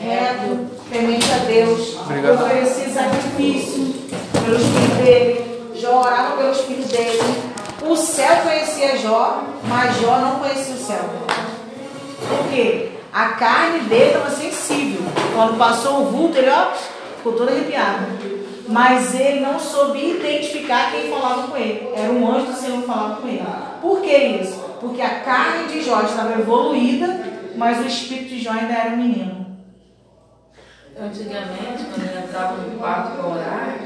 reto, temente a Deus, Obrigado. oferecia sacrifício pelos filhos dele, Jó orava pelos filhos dele. O céu conhecia Jó, mas Jó não conhecia o céu. Por quê? A carne dele estava sensível. Quando passou o vulto, ele ó, ficou todo arrepiado. Mas ele não soube identificar quem falava com ele. Era um anjo do Senhor que falava com ele. Por que isso? Porque a carne de Jó estava evoluída, mas o espírito de Jó ainda era um menino. Antigamente, quando eu entrava no quarto para orar,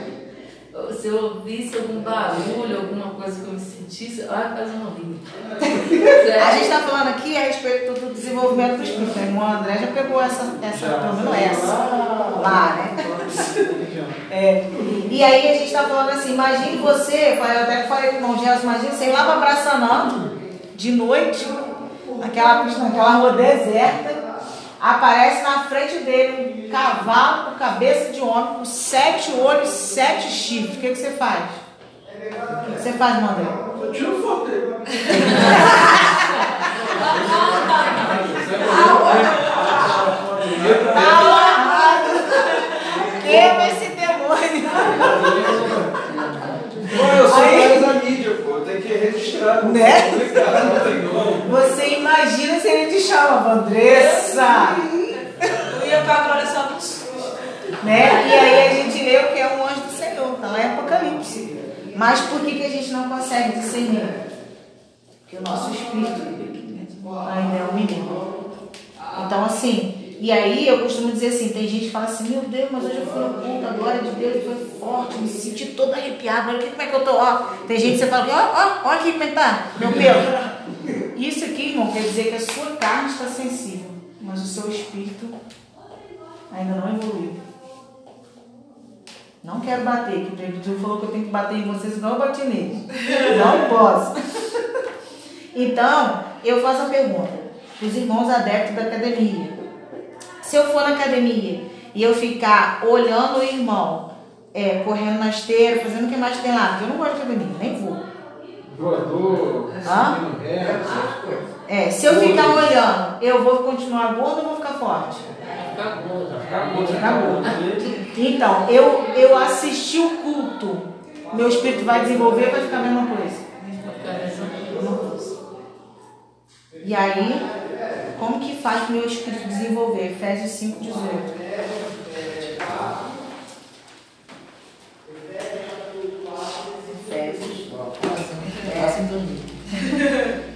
se eu ouvisse algum barulho, alguma coisa que eu me sentisse, olha a casa não A gente está falando aqui a respeito do desenvolvimento do espírito. A irmã André já pegou essa, essa pelo essa, lá, né? É. E aí a gente está falando assim, imagine você, eu até falei com o irmão Gelson, imagine você ir lá para Braçanã, de noite, naquela, naquela rua deserta, aparece na frente dele um cavalo com cabeça de homem, com sete olhos, sete chifres. O que, que você faz? O que você faz, Mandré? Eu tiro foto dele. Tá amarrado. Queima esse demônio. Pô, eu sou registrar. Né? Você imagina se ele te chamava Andressa. Eu ia pra glória só dos né? E aí a gente lê o que é um anjo do Senhor, tá lá é Apocalipse. Mas por que, que a gente não consegue discernir? Porque o nosso espírito ainda é um menino. Então, assim, e aí eu costumo dizer assim: tem gente que fala assim, meu Deus, mas hoje eu fui no culto, a glória de Deus foi forte, me senti toda arrepiada. Olha como é que eu tô, ó. Tem gente que você fala, ó, ó, olha aqui como é que tá, meu pelo. Isso aqui, irmão, quer dizer que a sua carne está sensível, mas o seu espírito ainda não evoluiu. Não quero bater, que o Jesus falou que eu tenho que bater em vocês, não eu bati neles. Não posso. Então, eu faço a pergunta os irmãos adeptos da academia. Se eu for na academia e eu ficar olhando o irmão, é, correndo na esteira, fazendo o que mais tem lá, porque eu não gosto de academia, nem vou. Voador, Hã? É, se eu ficar olhando, eu vou continuar gordo ou vou ficar forte? Ficar gordo. Ficar gordo. Então, eu, eu assisti o culto, meu espírito vai desenvolver, vai ficar a mesma coisa. E aí, como que faz o meu espírito desenvolver? Efésios 5, 18. Efésios.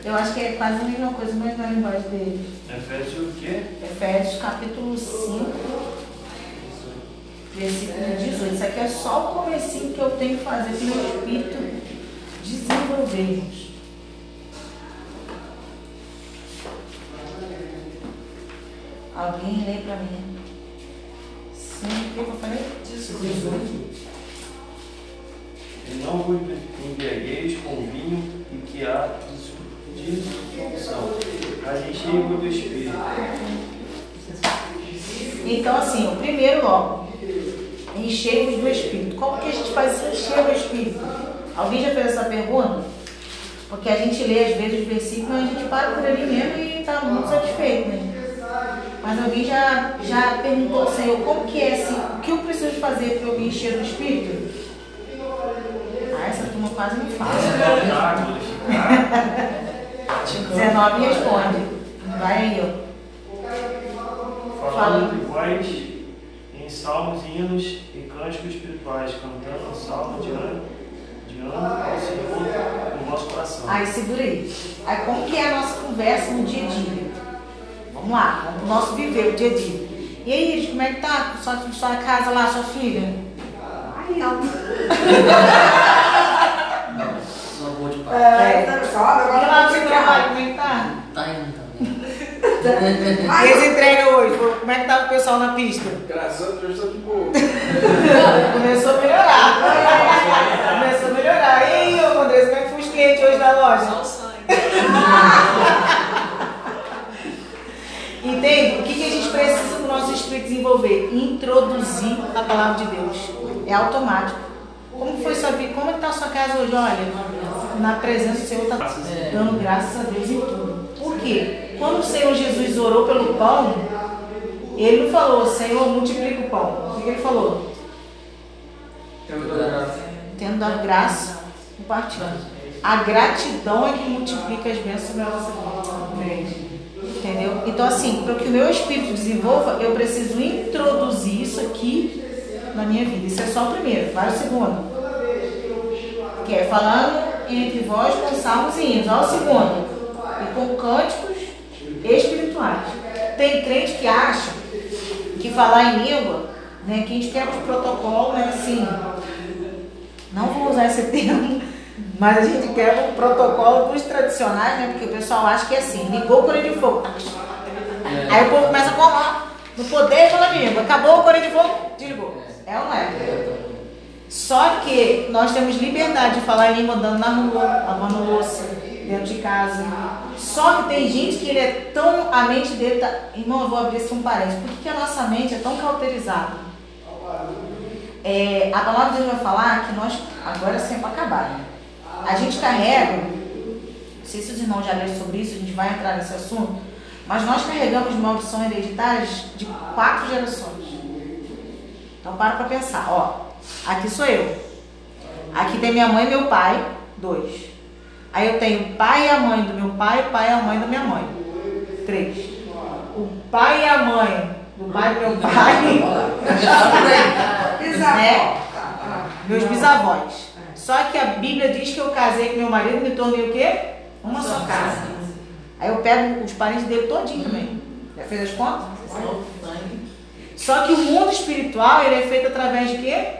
Eu acho que é quase a mesma coisa, mas na linguagem dele. Efésios o quê? Efésios capítulo 5, versículo 18. Isso aqui é só o comecinho que eu tenho que fazer para o meu espírito desenvolvermos. Alguém lê para mim. Sim, o que eu falei? 18. E não vos embriagueis com vinho e que há dissolução, mas enchei-vos do Espírito. Então, assim, o primeiro logo, enchei-vos do Espírito. Como que a gente faz encher o Espírito? Alguém já fez essa pergunta? Porque a gente lê às vezes os versículos, mas a gente para por ali mesmo e está muito satisfeito, né? Mas alguém já, já perguntou, Senhor, como que é assim? O que eu preciso fazer para eu me encher do Espírito? Ah, essa turma quase me fala. 19 responde. Vai aí, ó. Falando de vós em salmos, hinos e cânticos espirituais, cantando salmo de ano, de ano ao Senhor no vosso coração. Aí segura aí. Aí como que é a nossa conversa no dia a dia? Vamos lá, vamos pro nosso viver, o dia a dia. E aí, como é que tá? Sua, sua casa lá, sua filha? Ai, não. Não vou de É, agora lá no seu trabalho, como é que tá? Tá indo também. Eles entregam hoje. Como é que tá o pessoal na pista? Graças a Deus, estou de boa. Começou a melhorar. Começou a melhorar. E aí, ô Andrés, como é que foi os clientes hoje da loja? Entende? O que, que a gente precisa do nosso espírito desenvolver? Introduzir a palavra de Deus. É automático. Como foi sua vida? Como está a sua casa hoje? Olha, na presença do Senhor está dando graças a Deus em tudo. Por quê? Quando o Senhor Jesus orou pelo pão, Ele não falou, Senhor, multiplica o pão. O que ele falou? Tendo dado graça, compartilhando. A gratidão é que multiplica as bênçãos na nossa vida. Entendeu? Então, assim, para que o meu espírito desenvolva, eu preciso introduzir isso aqui na minha vida. Isso é só o primeiro, vai o segundo. Que é falando entre vós com salmos e hinos. Olha o segundo. E com cânticos espirituais. Tem crente que acha que falar em língua, né, que a gente quebra o protocolo, né, assim, não vou usar esse termo, mas a gente quebra o protocolo dos tradicionais, né, porque o pessoal acha que é assim, ligou o cone de fogo. Aí o povo começa a falar no poder fala língua. Acabou o cone de fogo, desligou. É ou não é? Só que nós temos liberdade de falar em língua andando na rua, lavando louça, dentro de casa. Só que tem gente que ele é tão. A mente dele tá. Irmão, eu vou abrir esse um parênteses. Por que, que a nossa mente é tão cauterizada? É, a palavra de Deus vai falar que nós. Agora é sempre acabar. A gente carrega. Não sei se os irmãos já leram sobre isso, a gente vai entrar nesse assunto. Mas nós carregamos maldições hereditárias de quatro gerações. Então para para pensar, ó. Aqui sou eu. Aqui tem minha mãe e meu pai, dois. Aí eu tenho o pai e a mãe do meu pai, o pai e a mãe da minha mãe. Três. O pai e a mãe do pai do meu pai. né? Meus bisavós. Só que a Bíblia diz que eu casei com meu marido e me tornei o quê? Uma só casa. Aí eu pego os parentes dele todinho também. Já fez as contas? Só que o mundo espiritual ele é feito através de quê?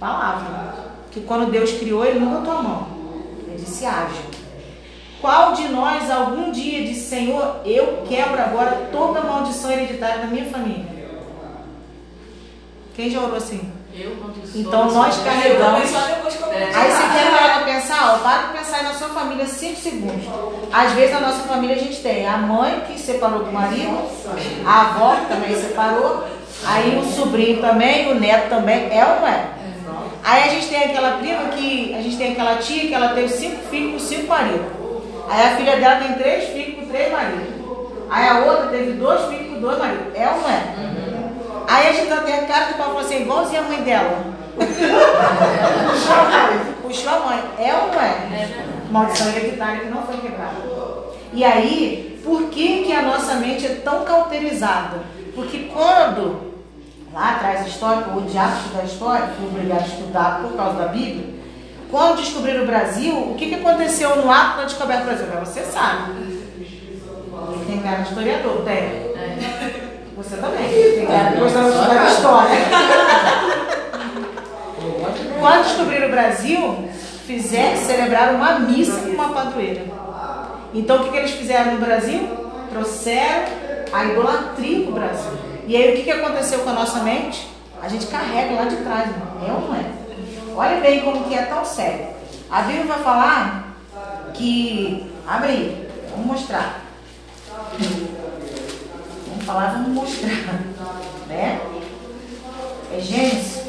Palavra. Que quando Deus criou, ele não botou a mão. Ele disse haja. Qual de nós algum dia disse, Senhor, eu quebro agora toda a maldição hereditária da minha família? Quem já orou assim? Eu, quando Então nós sou- carregamos. É. Aí você quer parar pra pensar, ó, para pra pensar aí na sua família 5 segundos. Às vezes na nossa família a gente tem a mãe que separou do marido, a avó que também separou, aí o sobrinho também, o neto também, é ou não é? Aí a gente tem aquela prima que, a gente tem aquela tia que ela teve cinco filhos com cinco maridos. Aí a filha dela tem três filhos com três maridos. Aí a outra teve dois filhos com dois maridos. É ou não é? Aí a gente tem a cara de pau e fala assim, igualzinha a mãe dela. Puxou a mãe. Puxou a mãe. É ou não é? Maldição hereditária que não foi quebrada. E aí, por que, que a nossa mente é tão cauterizada? Porque quando, lá atrás a história, o diabo estudar a história, fui obrigado a estudar por causa da Bíblia, quando descobriram o Brasil, o que, que aconteceu no ato da descoberta do Brasil? Você sabe. Tem cara de historiador, tem. Você também. Cara de gostava de estudar história. Quando descobriram o Brasil, fizeram, celebraram uma missa com uma padroeira. Então o que, que eles fizeram no Brasil? Trouxeram a idolatria para o Brasil. E aí o que, que aconteceu com a nossa mente? A gente carrega lá de trás, irmão. é ou não é? Olha bem como que é tão sério. A Bíblia vai falar que. Abre aí, vamos mostrar. Vamos falar, vamos mostrar. Né? É Gênesis.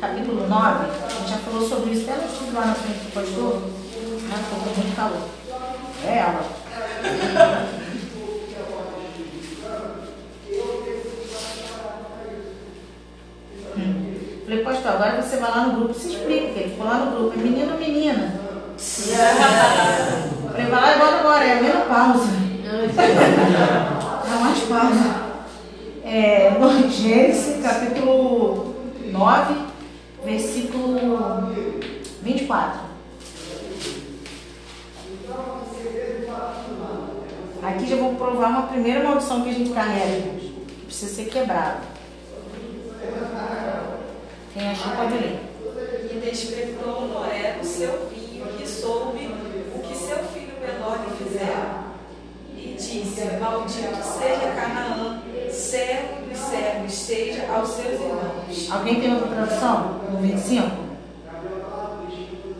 Capítulo 9, a gente já falou sobre isso até no estudo lá na frente do pastor. Estou com muito calor. É ela. Hum. Falei, pastor, agora você vai lá no grupo, se explica, que ele ficou lá no grupo, é menino ou menina? Falei, vai lá e bota agora, é a mesma pausa. É mais pausa. É, no Gênesis, capítulo 9, versículo 24. Aqui já vou provar uma primeira maldição que a gente carrega, que precisa ser quebrada. Quem achou pode ler. E despertou Noé o seu filho, que soube o que seu filho menor lhe fizera. E disse: Maldito seja Canaã, servo dos servos, seja aos seus irmãos. Alguém tem outra tradução? No 25?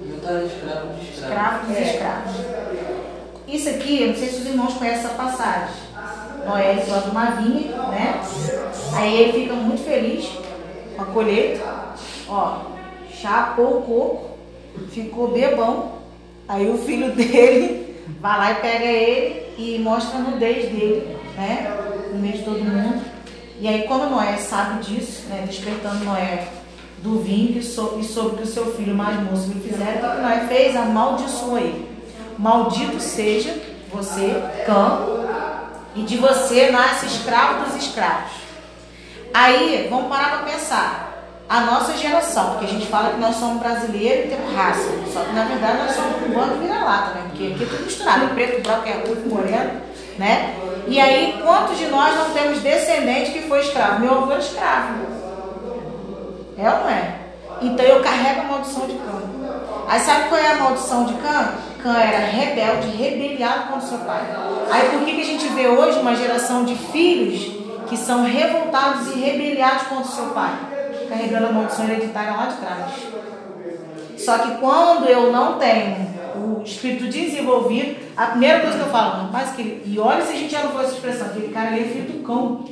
Eu estava escravo de escravo. Escravo dos escravos. Isso aqui, eu não sei se os irmãos conhecem essa passagem. Noé planta uma vinha, né? Aí ele fica muito feliz com a colheita. Ó, chapou o coco, ficou bebão. Aí o filho dele vai lá e pega ele e mostra a nudez dele, né? No meio de todo mundo. E aí quando Noé sabe disso, né? Despertando Noé do vinho que sou, e soube que o seu filho mais moço lhe fizeram, o que Noé fez? Amaldiçoou ele. Maldito seja você, cã, e de você nasce escravo dos escravos. Aí, vamos parar para pensar. A nossa geração, porque a gente fala que nós somos brasileiros e temos raça. Só que na verdade nós somos um bando vira-lata, né? Porque aqui é tudo misturado, é preto, branco, é ruivo, moreno, né? E aí, quantos de nós não temos descendente que foi escravo? Meu avô era escravo. É ou não é? Então eu carrego a maldição de Cã. Aí sabe qual é a maldição de Cã? Cã era rebelde, rebeliado contra seu pai. Aí por que, que a gente vê hoje uma geração de filhos que são revoltados e rebeliados contra seu pai? Carregando a maldição hereditária lá de trás. Só que quando eu não tenho o espírito desenvolvido, a primeira coisa que eu falo, rapaz, que, e olha se a gente já não foi essa expressão, aquele cara ali é filho do cão.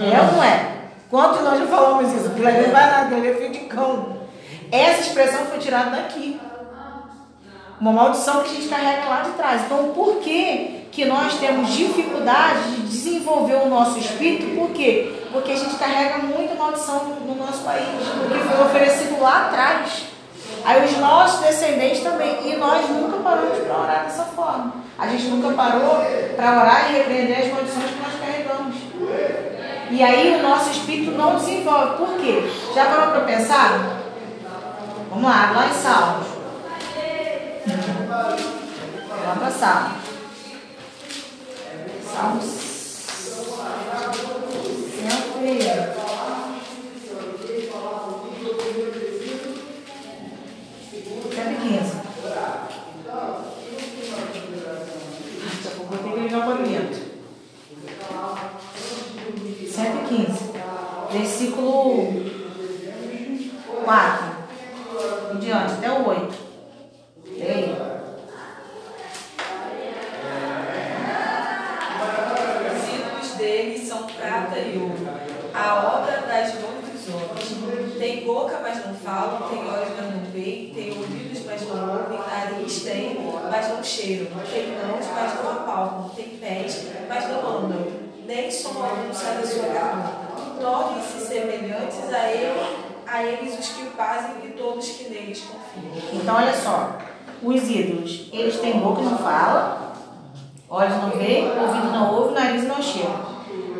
É ou não é? Quantos nós já falamos isso? Aquilo ali vai nada, ali é filho de cão. Essa expressão foi tirada daqui. Uma maldição que a gente carrega lá de trás. Então, por que, que nós temos dificuldade de desenvolver o nosso espírito? Por quê? Porque a gente carrega muita maldição no nosso país, porque foi oferecido lá atrás. Aí os nossos descendentes também. E nós nunca paramos para orar dessa forma. A gente nunca parou para orar e repreender as maldições que nós carregamos. E aí o nosso espírito não desenvolve. Por quê? Já parou para pensar? Vamos lá, lá em Salmos. Lá para Salmos. Salmos. 115. Versículo 4. Em diante, até o 8. Leia. Os ídolos deles são prata e ouro, a obra das mãos dos homens. Tem boca, mas não falam, tem olhos, mas não veem, tem ouvidos, mas não ouvem, nariz tem, mas não cheiram, tem mãos, mas não apalpam, tem pés, mas não andam, nem som algum sai da sua garganta. Tornem-se semelhantes a ele, a eles os que o fazem e todos que neles confiam. Então, olha só. Os ídolos, eles têm boca e não fala, olhos não veem, ouvido não ouve, nariz não cheira.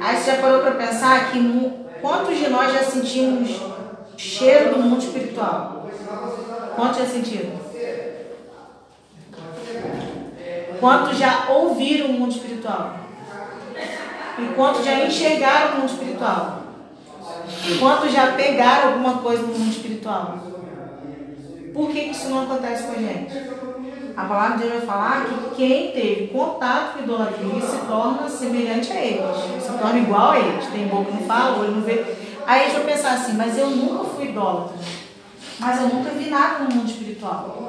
Aí você já parou para pensar que quantos de nós já sentimos cheiro do mundo espiritual? Quantos já sentiram? Quantos já ouviram o mundo espiritual? E quantos já enxergaram o mundo espiritual? E quantos já pegaram alguma coisa no mundo espiritual? Por que que isso não acontece com a gente? A palavra de Deus vai falar que quem teve contato com idolatria se torna semelhante a eles, se torna igual a eles. Tem boca não fala, olho não vê. Aí a gente vai pensar assim, mas eu nunca fui idólatra. Mas eu nunca vi nada no mundo espiritual.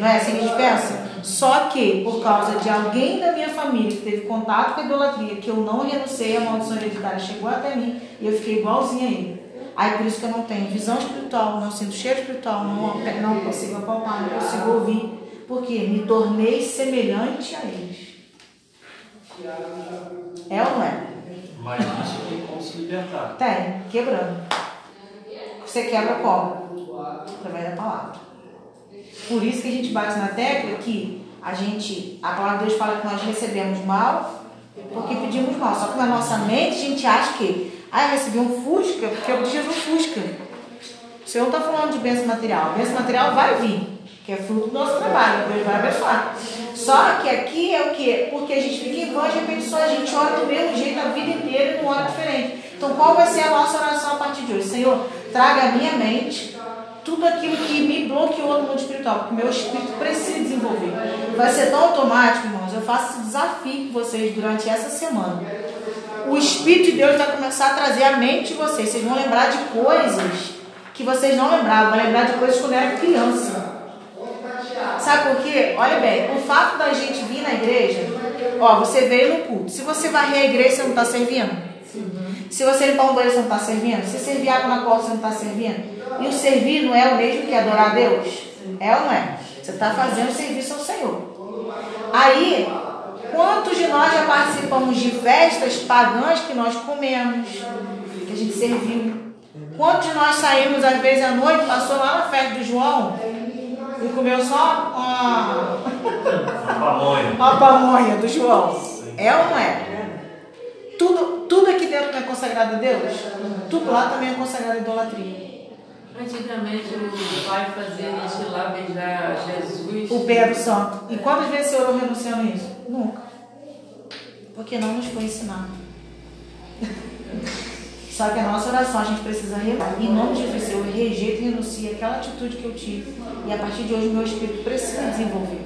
Não é assim que a gente pensa? Só que, por causa de alguém da minha família que teve contato com a idolatria, que eu não renunciei, a maldição hereditária chegou até mim e eu fiquei igualzinha a ele. Aí por isso que eu não tenho visão espiritual, não sinto cheiro espiritual, não, não consigo apalpar, não consigo ouvir. Porque me tornei semelhante a eles. É ou não é? Mas isso tem como se libertar. Tem, quebrando. Você quebra como? Através da palavra. Por isso que a gente bate na tecla que a gente, a palavra de Deus fala que nós recebemos mal porque pedimos mal. Só que na nossa mente a gente acha que, ah, eu recebi um Fusca porque eu pedi um Fusca. O Senhor não está falando de bênção material. Bênção material vai vir, que é fruto do nosso trabalho. Deus vai abençoar. Só que aqui é o quê? Porque a gente fica em vã de repetições, a gente ora do mesmo jeito a vida inteira e não ora diferente. Então qual vai ser a nossa oração a partir de hoje? Senhor, traga à minha mente tudo aquilo que me bloqueou no mundo espiritual, porque meu espírito precisa desenvolver. Vai ser tão automático, irmãos. Eu faço esse desafio com vocês durante essa semana. O Espírito de Deus vai começar a trazer à mente de vocês. Vocês vão lembrar de coisas que vocês não lembravam, vão lembrar de coisas quando era criança. Sabe por quê? Olha bem, o fato da gente vir na igreja, ó, você veio no culto. Se você varrer a igreja, você não está servindo? Se você limpar um banheiro, você não está servindo? Se servir água na costa, você não está servindo? E o servir não é o mesmo que adorar a Deus? É ou não é? Você está fazendo serviço ao Senhor. Aí, quantos de nós já participamos de festas pagãs que nós comemos, que a gente serviu? Quantos de nós saímos às vezes à noite, passou lá na festa do João e comeu só uma, Pamonha. uma pamonha do João? É ou não é? Tudo, tudo aqui dentro não é consagrado a Deus? Tudo lá também é consagrado a idolatria. Antigamente o pai fazia a gente lá beijar Jesus. O Pedro Santo. E quantas vezes você orou renunciando a isso? Nunca. Porque não nos foi ensinado. Só que a nossa oração a gente precisa renunciar. Em nome de Jesus, eu rejeito e renuncio aquela atitude que eu tive. E a partir de hoje meu espírito precisa desenvolver.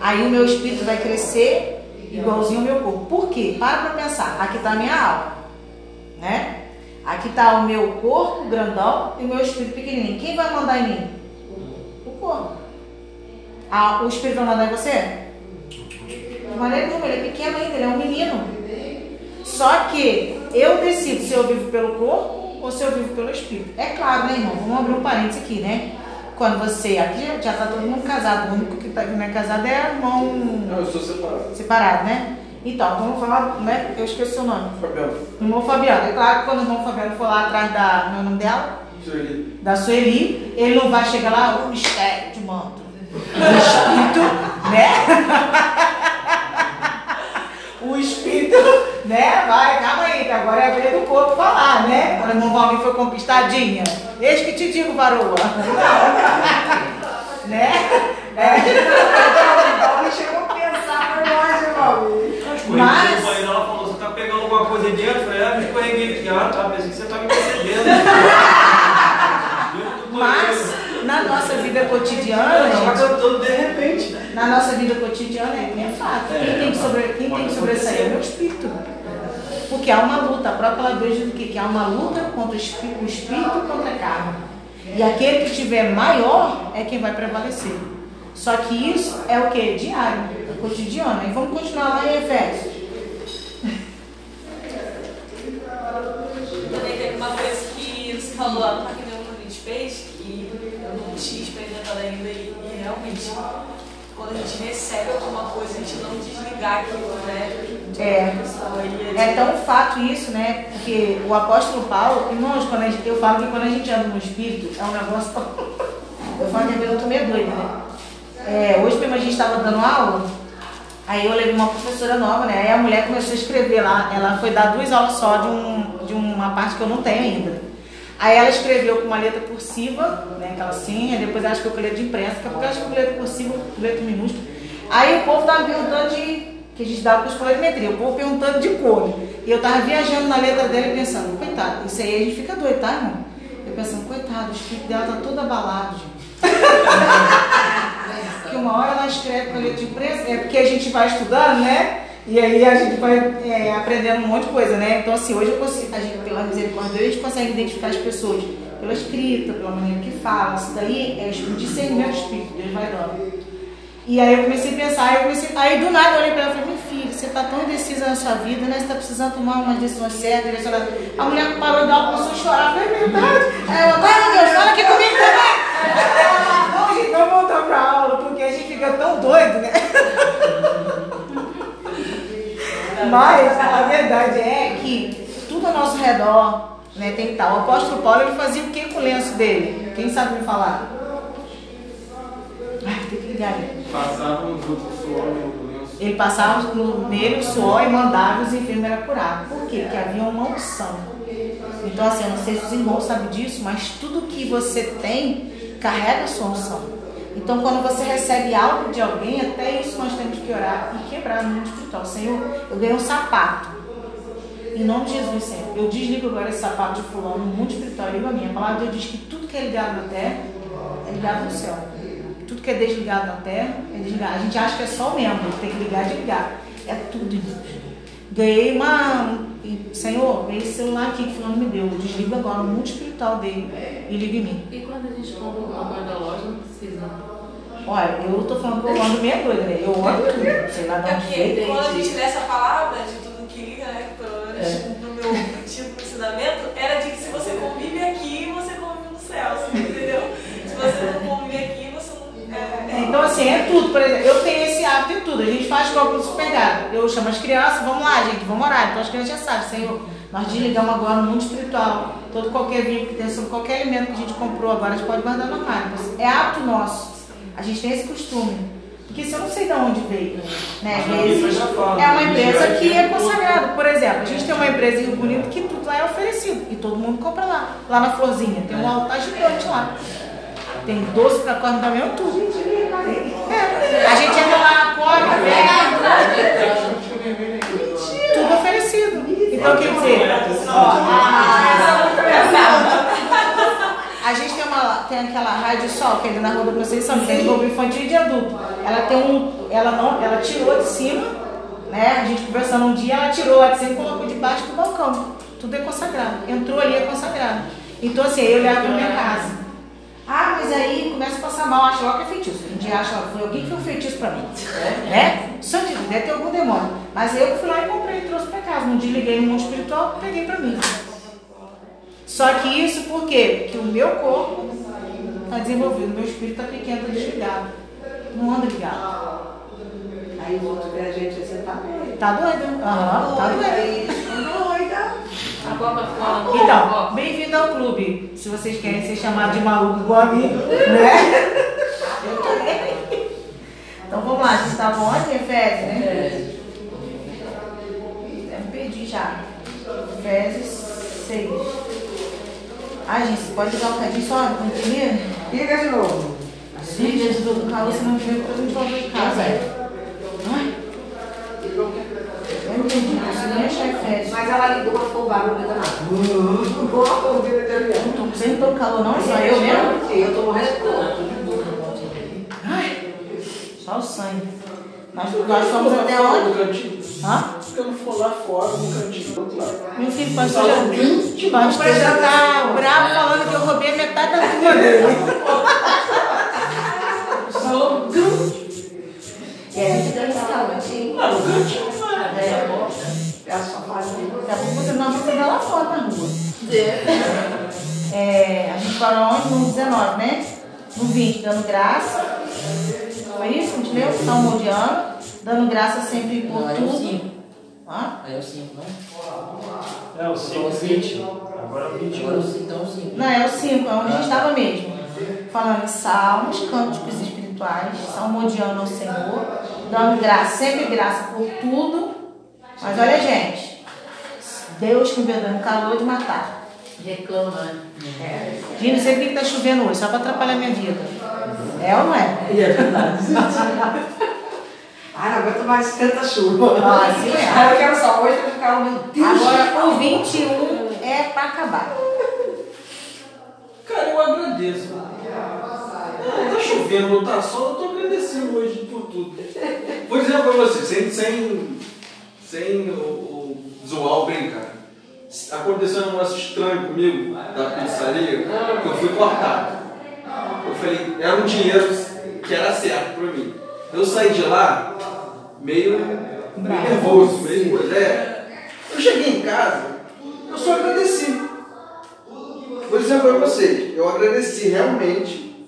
Aí o meu espírito vai crescer igualzinho ao meu corpo. Por quê? Para para pensar. Aqui está a minha alma. Né? Aqui está o meu corpo grandão e o meu espírito pequenininho. Quem vai mandar em mim? O corpo. Ah, o espírito vai mandar em você? De maneira nenhuma, ele é pequeno ainda, ele é um menino. Só que eu decido se eu vivo pelo corpo ou se eu vivo pelo espírito. É claro, né, irmão? Vamos abrir um parênteses aqui, né? Quando você. Aqui já está todo mundo casado. O único que tá, que não é casado é irmão Não, eu sou separado. separado, né? Então, vamos falar, né? Eu esqueci o nome. Fabiano, irmão Fabiano. É claro que quando o irmão Fabiano for lá atrás da. Meu nome dela? Sueli. Da Sueli, ele não vai chegar lá, o mistério de manto. O espírito, né? O espírito, né? Vai, calma aí, que agora é a vez do corpo falar, né? Quando o irmão Valmir foi conquistadinha. Eis que te digo, varoa. né? É. Chegou a pensar, foi longe, Valmir. Mas... Mas. ela falou, você tá pegando alguma coisa dentro? Eu falei, ah, me escorreguei aqui. Ah, tá, pensei que você tá me percebendo. Mas na nossa vida cotidiana, gente, eu tô de repente. Na nossa vida cotidiana é, é fato. Quem tem que, sobre, quem tem que sobressair é o meu espírito. Porque há uma luta, a própria palavra diz o quê? Que há uma luta contra o espí- o espírito e contra a carne. E aquele que estiver maior é quem vai prevalecer. Só que isso é o que? Diário, é cotidiano. E vamos continuar lá em Efésios. Também teve uma coisa que você falou lá no que a gente fez, que eu não tinha experimentado ainda, e realmente, a gente recebe alguma coisa, a gente não desligar aquilo, né? É. É tão fato isso, né? Porque o apóstolo Paulo, irmãos, quando gente, eu falo que quando a gente anda no espírito, é um negócio. Eu falo que eu tô meio doida, né? É, hoje mesmo a gente estava dando aula, aí eu levei uma professora nova, né? Aí a mulher começou a escrever lá, ela foi dar duas aulas só de, um, de uma parte que eu não tenho ainda. Aí ela escreveu com uma letra cursiva, né? Aquela aí depois ela escreveu com letra de imprensa, daqui a pouco ela escreveu com letra cursiva, com letra minúscula. Aí o povo tava perguntando de. que a gente dava de colorimetria, o povo perguntando de cor. E eu tava viajando na letra dela e pensando, coitado, isso aí a gente fica doido, tá, irmão? Eu pensando, coitado, o espírito dela tá todo abalado, gente. Porque uma hora ela escreve com a letra de imprensa, é porque a gente vai estudando, né? E aí a gente vai é, aprendendo um monte de coisa, né? Então assim, hoje eu consigo, a gente, pela misericórdia de Deus, a gente consegue identificar as pessoas pela escrita, pela maneira que fala. Isso daí é o discernimento do espírito, Deus vai dando. E aí eu comecei a pensar, eu comecei, aí do nada eu olhei pra ela e falei, minha filha, você tá tão indecisa na sua vida, né? Você tá precisando tomar umas decisões certas, direcionadas. A mulher parou de dar começou a chorar, eu falei, é verdade. Aí ela, ai meu Deus, fala aqui comigo também. Ah, Não, gente, vamos voltar pra aula, porque a gente fica tão doido, né? Mas a verdade é que tudo ao nosso redor né, tem que estar. O apóstolo Paulo ele fazia o que com o lenço dele? Quem sabe me falar? Ai, tem que ligar com o suor no lenço. Ele passava no, nele o suor e mandava os enfermos eram curados. Por quê? Porque havia uma unção. Então, assim, eu não sei se os irmãos sabem disso, mas tudo que você tem carrega a sua unção. Então, quando você recebe algo de alguém, até isso nós temos que orar e quebrar no mundo espiritual. Senhor, eu ganhei um sapato. Em nome de Jesus, Senhor, eu desligo agora esse sapato de fulano no mundo espiritual. Eu a minha. A palavra de Deus diz que tudo que é ligado na terra é ligado no céu. Tudo que é desligado na terra é desligado. A gente acha que é só o membro, tem que ligar e desligar. É tudo, irmãos. Ganhei uma. Senhor, esse celular aqui que fulano me deu, desliga agora o mundo espiritual dele é. e liga em mim. E quando a gente compra alguma guarda da loja, não precisa. Olha, eu tô falando que eu ando meia coisa né? Eu ando é tudo, sei lá de é onde veio. Quando a gente lê essa palavra de tudo que liga, né? Pelo menos é. no meu antigo ensinamento, era de que se você convive aqui, você convive no céu, assim, entendeu? Se você não convive aqui, você não. É... Então, assim, é tudo. Por exemplo, eu tenho de tudo. A gente faz copo do. Eu chamo as crianças, vamos lá, gente, vamos orar. Então as crianças já sabem, Senhor, nós desligamos agora no mundo espiritual. Todo qualquer vinho que tem sobre qualquer alimento que a gente comprou agora, a gente pode guardar no armário. É hábito nosso. A gente tem esse costume. Porque se eu não sei de onde veio, né? Vezes fala, é uma empresa Já que é é consagrada. Por exemplo, a gente tem uma empresa em Rio Bonito que tudo lá é oferecido. E todo mundo compra lá. Lá na Florzinha. Tem um altar gigante lá. Tem doce pra corno também, tudo. É. A gente entra lá, come, pega, tudo oferecido. Então, quer dizer, a gente tem, uma, tem aquela Rádio Sol, que é na Rua da Conceição, que tem de Infantil e de adulto. Ela tem um. Ela não, ela tirou de cima, né? A gente conversando um dia, ela tirou lá de cima e colocou debaixo do balcão. Tudo é consagrado. Entrou ali, é consagrado. Então, assim, eu levo pra minha casa. Ah, mas aí começa a passar mal, acha logo que é feitiço. A gente acha, foi alguém que um feitiço pra mim. Né? Só de deve ter algum demônio. Mas eu fui lá e comprei e trouxe pra casa. Não desliguei no mundo espiritual, peguei pra mim. Só que isso por quê? Porque o meu corpo está desenvolvido, o meu espírito está pequeno, está desligado. Não anda ligado. Aí os outros vê a gente assim, tá doido. Tá doido? Aham, tá doido. A Coca-Cola. Então, bem-vindo ao clube. Se vocês querem ser chamados de maluco igual a mim, né? Eu também. Então vamos lá, a gente estava ontem, Efésios, né? Eu me perdi já. Efésios 6. Ai, gente, você pode ligar um cadinho só no primeiro? Liga de novo. Gente, Jesus, do calor, você não viu, depois a gente volta de casa. Ai, eu não entendi, você nem achar Efésios. Mas ela ligou, mas ficou um barulho danado. Igual a corrida avião. Não tô, não com calor não, só eu mesmo? Sim, eu tô morrendo de calor. Ai, só o sangue. Nós, nós fomos até onde? No cantinho. Hã? Porque eu não for lá fora, no cantinho, do outro lado. Meu filho, pastor já, pastor já tá bravo falando que eu roubei metade da turma dele. E a gente deu esse calor. Ah, no cantinho. Ela só faz. Daqui a pouco você não vai lá fora na rua. É, a gente parou onde? No 19, né? No 20, dando graça. Foi isso a gente leu? Salmo de ano. Dando graça sempre por Não, é o tudo. 5. Hã? Aí é o 5, não? É o 5, 20. Agora é o 21. Agora o 5, então é o 5. Não, é o 5, é onde a gente estava mesmo. Falando em salmos, cânticos espirituais, salmodiando ao Senhor, dando graça, sempre graça por tudo. Mas olha, gente, Deus que me dando calor de matar. Reclama, né? Gente, não sei por que está chovendo hoje, só para atrapalhar minha vida. É ou não é? E é verdade. Ai, não aguento mais tanta chuva. Ah, assim é. Eu quero só hoje pra ficar, meu Deus. Agora, o 21 é para acabar. Cara, eu agradeço. É, tá chovendo, não tá sol, eu tô agradecido hoje por tudo. Vou dizer pra você, sem, sem, sem o, o zoar ou brincar. Aconteceu um negócio estranho comigo da pizzaria, que eu fui cortado. Eu falei, era um dinheiro que era certo pra mim. Eu saí de lá meio, meio nervoso, meio coisa. É. Eu cheguei em casa, eu só agradeci. Vou dizer pra vocês, eu agradeci realmente.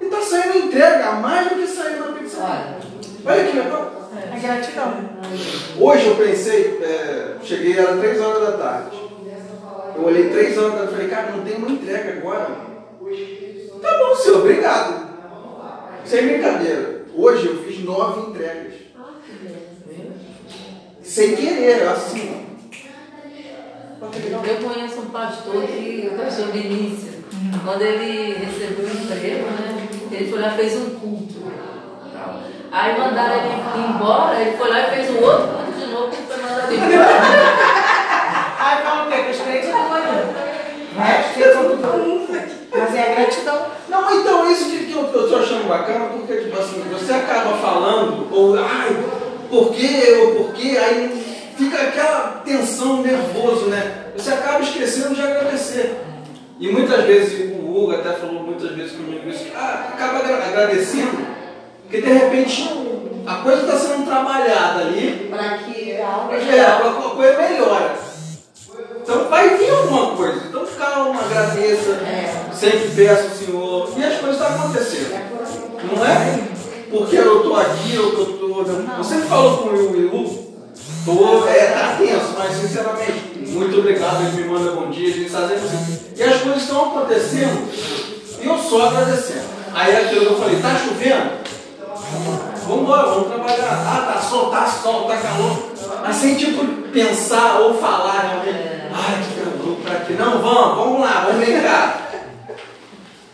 E tá saindo entrega mais do que saiu na pizzaria. Olha que legal. É gratidão. Hoje eu pensei, é, cheguei, era 3 horas da tarde. Eu olhei 3 horas da tarde e falei, cara, não tem uma entrega agora. Tá bom, senhor, obrigado. Sem brincadeira. Hoje eu fiz nove entregas. Sem querer, assim. Eu conheço um pastor que, o pastor Vinícius, quando ele recebeu o emprego, né? Ele foi lá e fez um culto. Aí mandaram ele embora, ele foi lá e fez um outro de novo, que foi mandado embora. Calor. Assim, tipo, pensar ou falar realmente. Ai, que calor, pra quê? Não, vamos, vamos lá, vamos brincar.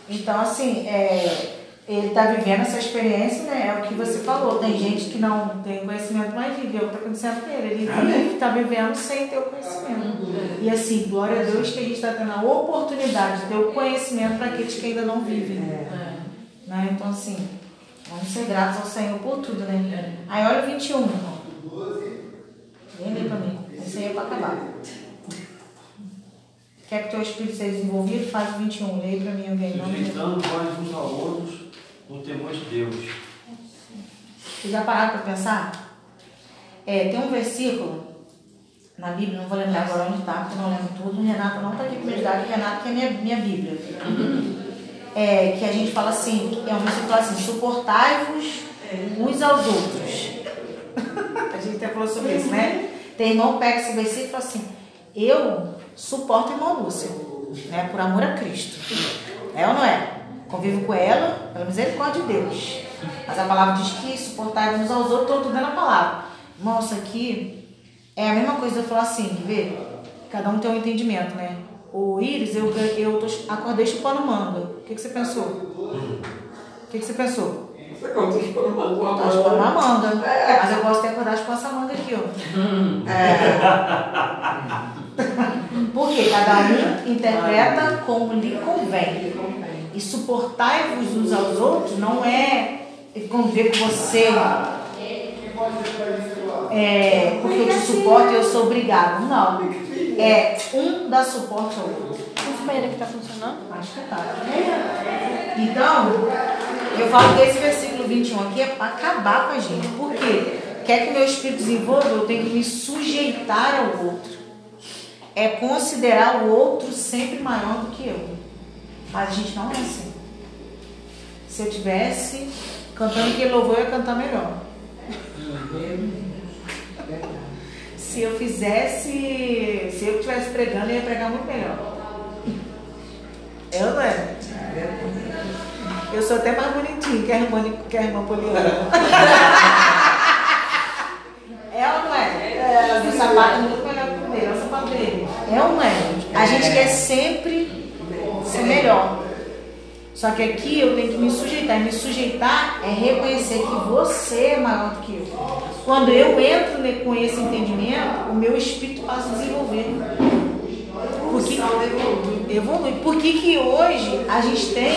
Então, assim, é, ele está vivendo essa experiência, né? É o que você falou. Tem gente que não tem conhecimento, mas vive. É o que está acontecendo com ele. Ele está vivendo sem ter o conhecimento. E assim, glória a Deus que a gente está tendo a oportunidade de ter o conhecimento para aqueles que ainda não vivem. Né? Então, assim, vamos ser gratos ao Senhor por tudo, né? Aí olha o 21. Vem ler para mim. Esse aí é para acabar. Quer que teu espírito seja desenvolvido? Faz o 21. Leia para mim alguém. Sujeitando vós uns aos outros no temor de Deus. Vocês já pararam para pensar? É, tem um versículo na Bíblia, não vou lembrar agora onde está, porque eu não lembro tudo. O Renato não está aqui para me ajudar, porque Renato que é minha, minha Bíblia. É, que a gente fala assim, é um versículo assim, suportai-vos uns aos outros. A até falou sobre isso, né? Tem irmão pega esse versículo e fala assim, eu suporto o irmão Lúcio, né? Por amor a Cristo. É ou não é? Convivo com ela pela misericórdia de Deus. Mas a palavra diz que suportar uns aos outros, estou dando a palavra. Irmão, isso aqui é a mesma coisa de eu falar assim, ver? Cada um tem um entendimento, né? O Iris, eu, eu tô, acordei chupando manga. O que, que você pensou? O que, que você pensou? Você conta chupando manga. Tá chupando uma manga. Mas eu gosto de acordar chupando essa manga aqui, ó. É. Porque cada um interpreta como lhe convém. E suportai-vos uns aos outros não é conviver com você. É, porque eu te suporto e eu sou obrigado. Não. É um dá suporte ao outro. Esse banheiro aqui tá funcionando? Acho que tá. Então, eu falo que esse versículo 21 aqui é para acabar com a gente. Por quê? Quer que meu espírito desenvolva, eu tenho que me sujeitar ao outro. É considerar o outro sempre maior do que eu. Mas a gente não é assim. Se eu tivesse cantando que ele louvou, eu ia cantar melhor. Se eu fizesse, se eu estivesse pregando, eu ia pregar muito melhor. Eu não é? Eu sou até mais bonitinho que a irmã, que a irmã Poliana. é ou não é? é Meu sapato é muito melhor que o dele, é o sapato dele. É ou não é? A gente quer sempre ser melhor. Só que aqui eu tenho que me sujeitar. Me sujeitar é reconhecer que você é maior do que eu. Quando eu entro com esse entendimento, o meu espírito passa a desenvolver. Porque evolui. Por que, que hoje a gente tem,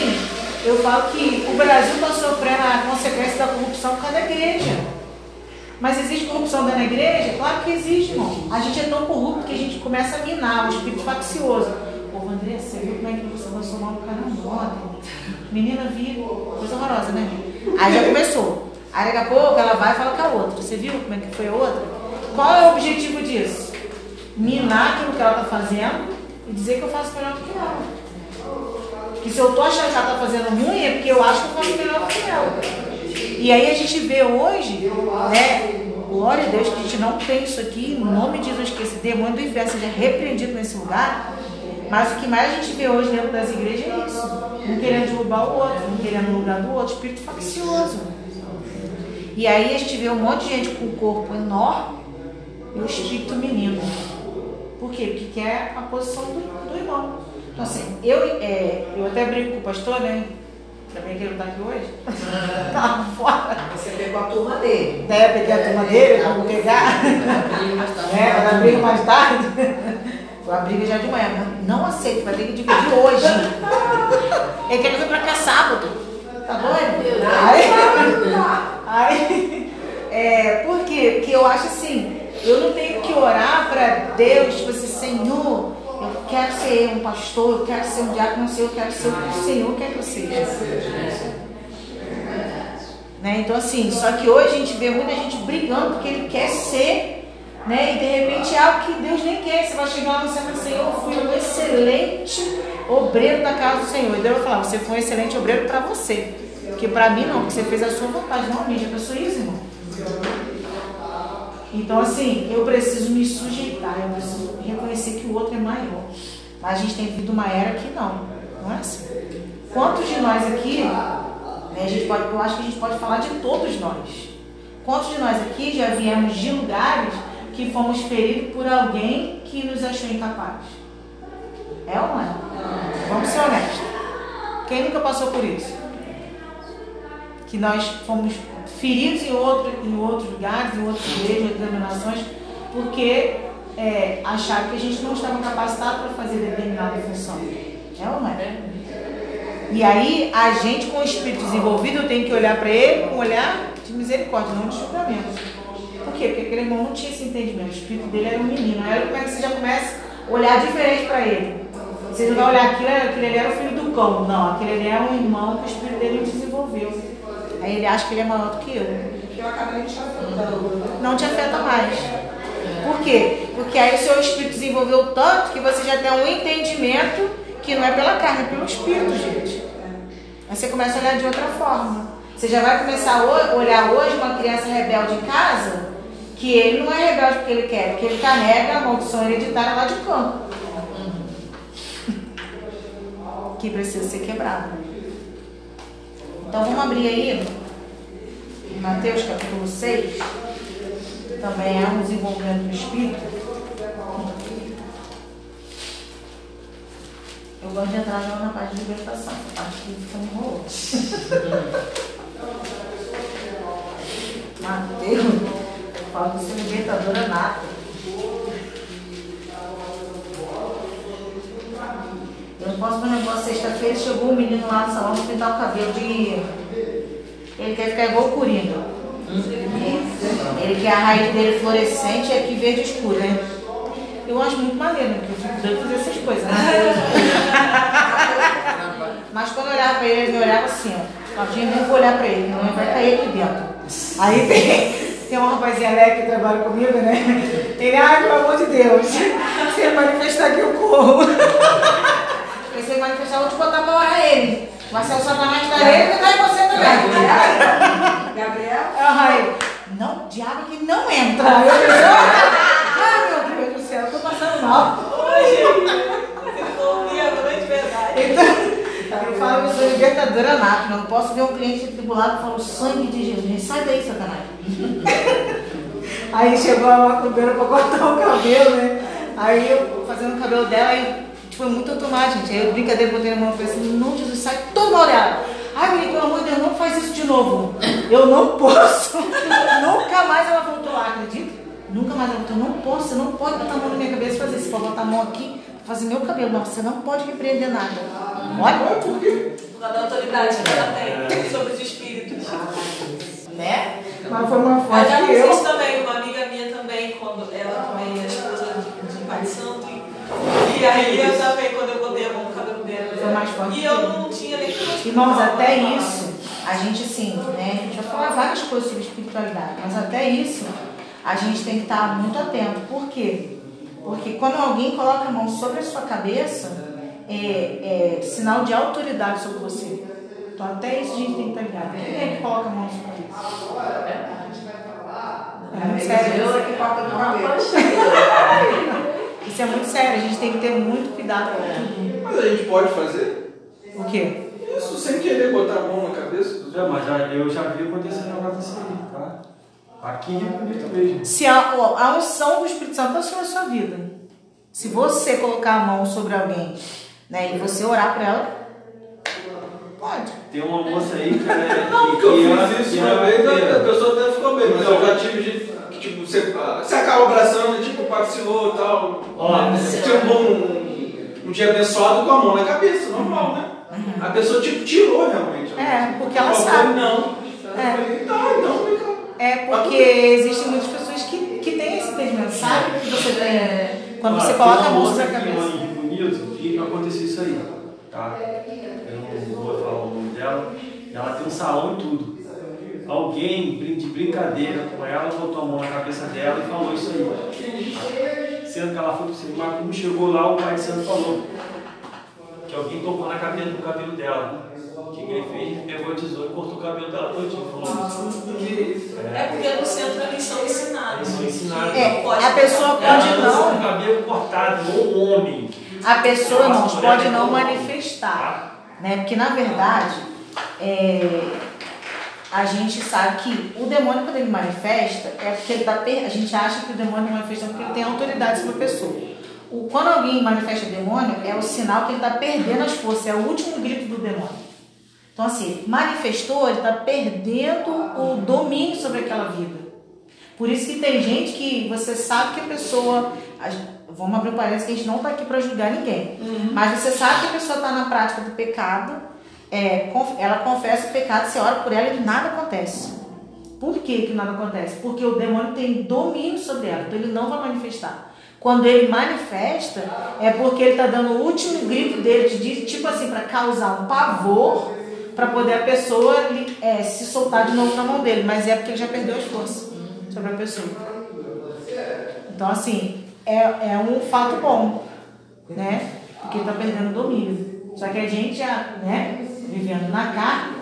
eu falo que o Brasil está sofrendo a consequência da corrupção por causa da igreja. Mas existe corrupção dentro da igreja? Claro que existe, irmão. A gente é tão corrupto que a gente começa a minar o espírito faccioso. Pô, André, você viu como é que você lançou mal no cara moda? Menina viu, coisa horrorosa, né? Aí já começou. Aí daqui a pouco ela vai e fala com a outra. Você viu como é que foi a outra? Qual é o objetivo disso? Minar aquilo que ela está fazendo e dizer que eu faço melhor do que ela. Que se eu estou achando que ela está fazendo ruim é porque eu acho que eu faço melhor que ela. E aí a gente vê hoje, né? Glória a Deus que a gente não tem isso aqui, no nome de Jesus, que esse demônio do inferno seja repreendido nesse lugar. Mas o que mais a gente vê hoje dentro das igrejas é isso. Um querendo derrubar o outro, um querendo o lugar do outro, espírito faccioso. E aí a gente vê um monte de gente com o corpo enorme e o espírito menino. Por quê? Porque quer a posição do, do irmão. Então assim, eu, é, eu até brinco com o pastor, né? Ainda bem que ele não está aqui hoje. tá fora. Você pegou a turma dele. É, peguei a turma dele, vamos pegar. É, vai briga mais tarde. A briga já de manhã. Não aceito, vai ter que dividir hoje. Ele quer vir pra cá sábado. Tá doido? Aí, aí é, por quê? Porque eu acho assim, eu não tenho que orar para Deus, tipo assim, Senhor, eu quero ser um pastor, eu quero ser um diácono, não sei, eu quero ser o que o Senhor quer que eu seja. Né? Então assim, só que hoje a gente vê muita gente brigando porque ele quer ser, né? E de repente é algo que Deus nem quer. Você vai chegar lá no céu e Senhor, eu fui um excelente obreiro da casa do Senhor. E Deus vai falar, você foi um excelente obreiro para você. Porque para mim não, porque você fez a sua vontade, não a minha. Já irmão? Então, assim, eu preciso me sujeitar, eu preciso reconhecer que o outro é maior. Mas a gente tem vivido uma era que não, não é assim. Quantos de nós aqui, né, a gente pode, eu acho que a gente pode falar de todos nós. Quantos de nós aqui já viemos de lugares que fomos feridos por alguém que nos achou incapazes? É ou não é? Vamos ser honestos. Quem nunca passou por isso? Que nós fomos feridos em, outro, em outros lugares, em outras igrejas, outras denominações, porque é, acharam que a gente não estava capacitado para fazer determinada função. É ou não é? E aí, a gente com o espírito desenvolvido tem que olhar para ele com um olhar de misericórdia, não de julgamento. Por quê? Porque aquele irmão não tinha esse entendimento. O espírito dele era um menino. Aí como é que você já começa a olhar diferente para ele? Você não vai olhar aquilo, aquele ali era o filho do cão. Não, aquele ali é um irmão que o espírito dele não desenvolveu. Aí ele acha que ele é maior do que eu. Eu acabo nem te afetando. Não te afeta mais. Por quê? Porque aí o seu espírito desenvolveu tanto que você já tem um entendimento que não é pela carne, é pelo espírito, gente. Aí você começa a olhar de outra forma. Você já vai começar a olhar hoje uma criança rebelde em casa, que ele não é rebelde porque ele quer, porque ele carrega a maldição hereditária lá de campo. Que precisa ser quebrada. Então vamos abrir aí, Mateus capítulo 6, também é um desenvolvimento do Espírito. Eu gosto de entrar já na parte de libertação, a parte que fica me enrolando. Mateus, eu falo que é libertadora nata. Eu posso um negócio sexta-feira, chegou um menino lá no salão para pintar o cabelo de. Ele quer ficar igual o Coringa. Ele quer a raiz dele fluorescente e aqui verde escuro, né? Eu acho muito maneiro, né? Porque eu fico doido fazer essas coisas, né? Mas quando eu olhava pra ele, ele olhava assim, ó. Claudinha, nem vou olhar pra ele, não vai cair aqui dentro. Aí tem, tem uma rapazinha Leque que trabalha comigo, né? Ele, ai, pelo amor de Deus, se manifestar aqui eu corro. Porque se ele manifestar, eu vou te botar pra orar ele. Marcelo Satanás tá ele e tá em você também. Gabriel? Ai, não, diabo que não entra. Ai meu Deus do céu, eu tô passando mal. Verdade. Então, eu falo que eu sou libertadora nata, não posso ver um cliente tribulado e falar o sangue de Jesus. Sai daí, Satanás. Aí chegou a macumbeira pra cortar o cabelo, né? Aí eu fazendo o cabelo dela, aí foi muito automático, gente. Aí eu brincadeira, botei na mão e falei assim, não, Jesus, sai todo dela. Ai, menino, pelo amor de Deus, não faz isso de novo. Eu não posso. Nunca mais ela voltou lá, acredita? Nunca mais ela voltou. Não posso, você não pode botar a mão na minha cabeça e fazer isso. Pode botar a mão aqui, fazer meu cabelo. Não, você não pode repreender nada. Olha. Por quê? Por causa da autoridade que ela tem sobre os espíritos. Né? Mas foi uma Eu forte já que fiz eu. isso também, uma amiga minha também, quando ela também é esposa de, de Pai Santo. E, e aí eu também, quando eu botei a mão no cabelo dela. Foi mais forte E que eu não tinha nem Irmãos, explicar, até ela isso, a gente assim, né? A gente vai falar várias coisas sobre espiritualidade, mas até isso a gente tem que estar muito atento. Por quê? Porque quando alguém coloca a mão sobre a sua cabeça, é, é sinal de autoridade sobre você. Então até isso a gente tem que estar ligado. Quem é que coloca a mão sobre a cabeça? É muito sério. Eu que corta no cabelo. Isso é muito sério, a gente tem que ter muito cuidado com tudo. Mas a gente pode fazer O quê? isso sem querer botar a mão na cabeça. Já, mas já, eu já vi acontecer um negócio assim aí, tá? Aqui em Rio Bonito mesmo. Se a, a unção do Espírito Santo está sobre a sua vida. Se você colocar a mão sobre alguém né, e você orar por ela, pode. Tem uma moça aí, cara, Não, que, porque eu que fiz isso que uma vez, a- primeira. pessoa até ficou bem, mas eu já tive gente que, tipo, você, você acaba abraçando, tipo, vacilou e tal. Ó, Tinha um bom, um, um dia abençoado com a mão na cabeça, normal, né? A pessoa, tipo, tirou realmente. É, porque ela sabe. falei, não. É. Eu falei, tá, então, vem cá. É porque existem muitas pessoas que, que têm esse entendimento, sabe? Que você tem. Quando você Olha, coloca tem a mão moça sobre a aqui cabeça. em Rio Bonito que aconteceu isso aí, tá? Eu não vou falar o nome dela. Ela tem um salão e tudo. Alguém, de brincadeira com ela, botou a mão na cabeça dela e falou isso aí. Sendo que ela foi pro cinema, como chegou lá, o pai de santo falou que alguém tocou na cabeça do cabelo dela. O que ele fez? Pegou a tesoura e cortou o cabelo dela todinho. Falou, É porque no centro eles são ensinados. Eles são ensinados. É, a pessoa pode Ela não- o cabelo cortado, ou homem. A pessoa, irmãos, pode não manifestar, né? Porque na verdade, é, a gente sabe que o demônio quando ele manifesta é porque ele tá per... a gente acha que o demônio manifesta porque ele tem autoridade sobre a pessoa. O, quando alguém manifesta demônio é o sinal que ele está perdendo as forças, é o último grito do demônio. Então assim, manifestou, ele está perdendo o domínio sobre aquela vida. Por isso que tem gente que você sabe que a pessoa. Vamos abrir um parênteses que a gente não está aqui para julgar ninguém. Mas você sabe que a pessoa está na prática do pecado, é, ela confessa o pecado, você ora por ela e nada acontece. Por que, que nada acontece? Porque o demônio tem domínio sobre ela, então ele não vai manifestar. Quando ele manifesta, é porque ele está dando o último grito dele, de- tipo assim, para causar um pavor, para poder a pessoa é, se soltar de novo na mão dele. Mas é porque ele já perdeu as forças sobre a pessoa. Então, assim, é, é um fato bom, né? Porque ele está perdendo o domínio. Só que a gente já, né, vivendo na carne,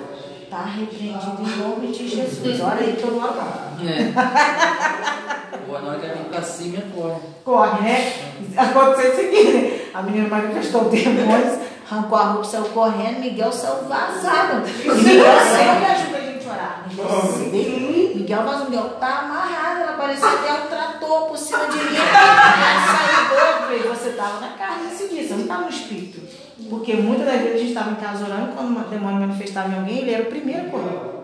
tá repreendido em nome de Jesus. Olha aí todo lado lá. É. Pô, na hora que vem pra cima, corre. Corre, né? Aconteceu isso aqui, né? A menina manifestou demônios, arrancou a roupa, saiu correndo, Miguel saiu vazado. Miguel sempre ajuda a gente a orar. Miguel, Miguel vazou, Miguel tá amarrado, ela parecia até um trator por cima de mim. Ela saiu doido, você tava na carne nesse dia, você não tava no espírito. Porque muitas das vezes a gente estava em casa orando, quando o demônio manifestava em alguém, ele era o primeiro a correr.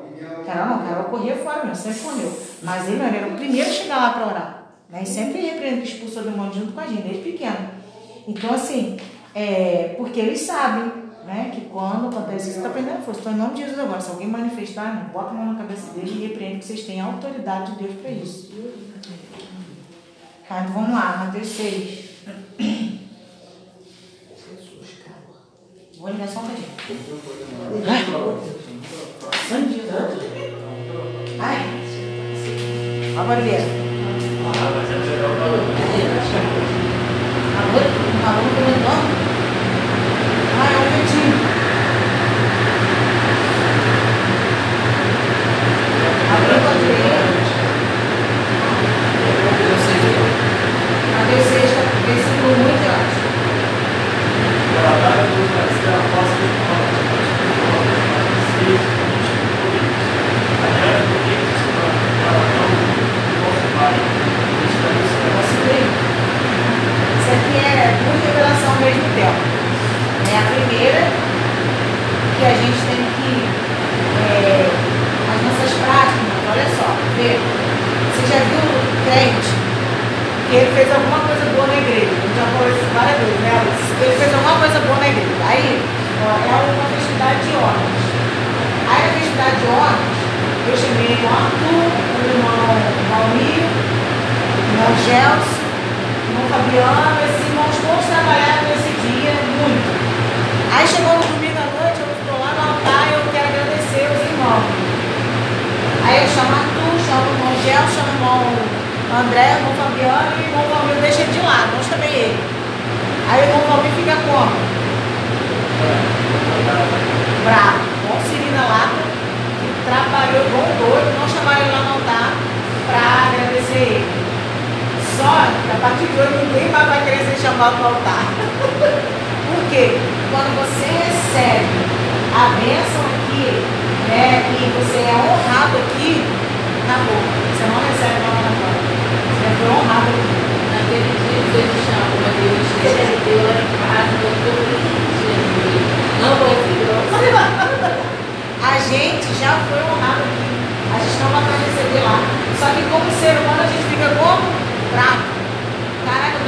Carol não, Carol corria fora mesmo, sempre correu. Mas ele não, era o primeiro a chegar lá para orar. Né? E sempre repreende expulsou o demônio junto com a gente, desde pequeno. Então, assim, é, porque eles sabem né, que quando acontece isso, está perdendo força. Então, em nome de Jesus agora, se alguém manifestar, irmão, bota a mão na cabeça dele e repreende que vocês têm a autoridade de Deus para isso. Tá, então vamos lá, Mateus 6. Vou ligar só um. Sangue Ai. Agora. Ah, mas é legal pra Agora, agora. Ai,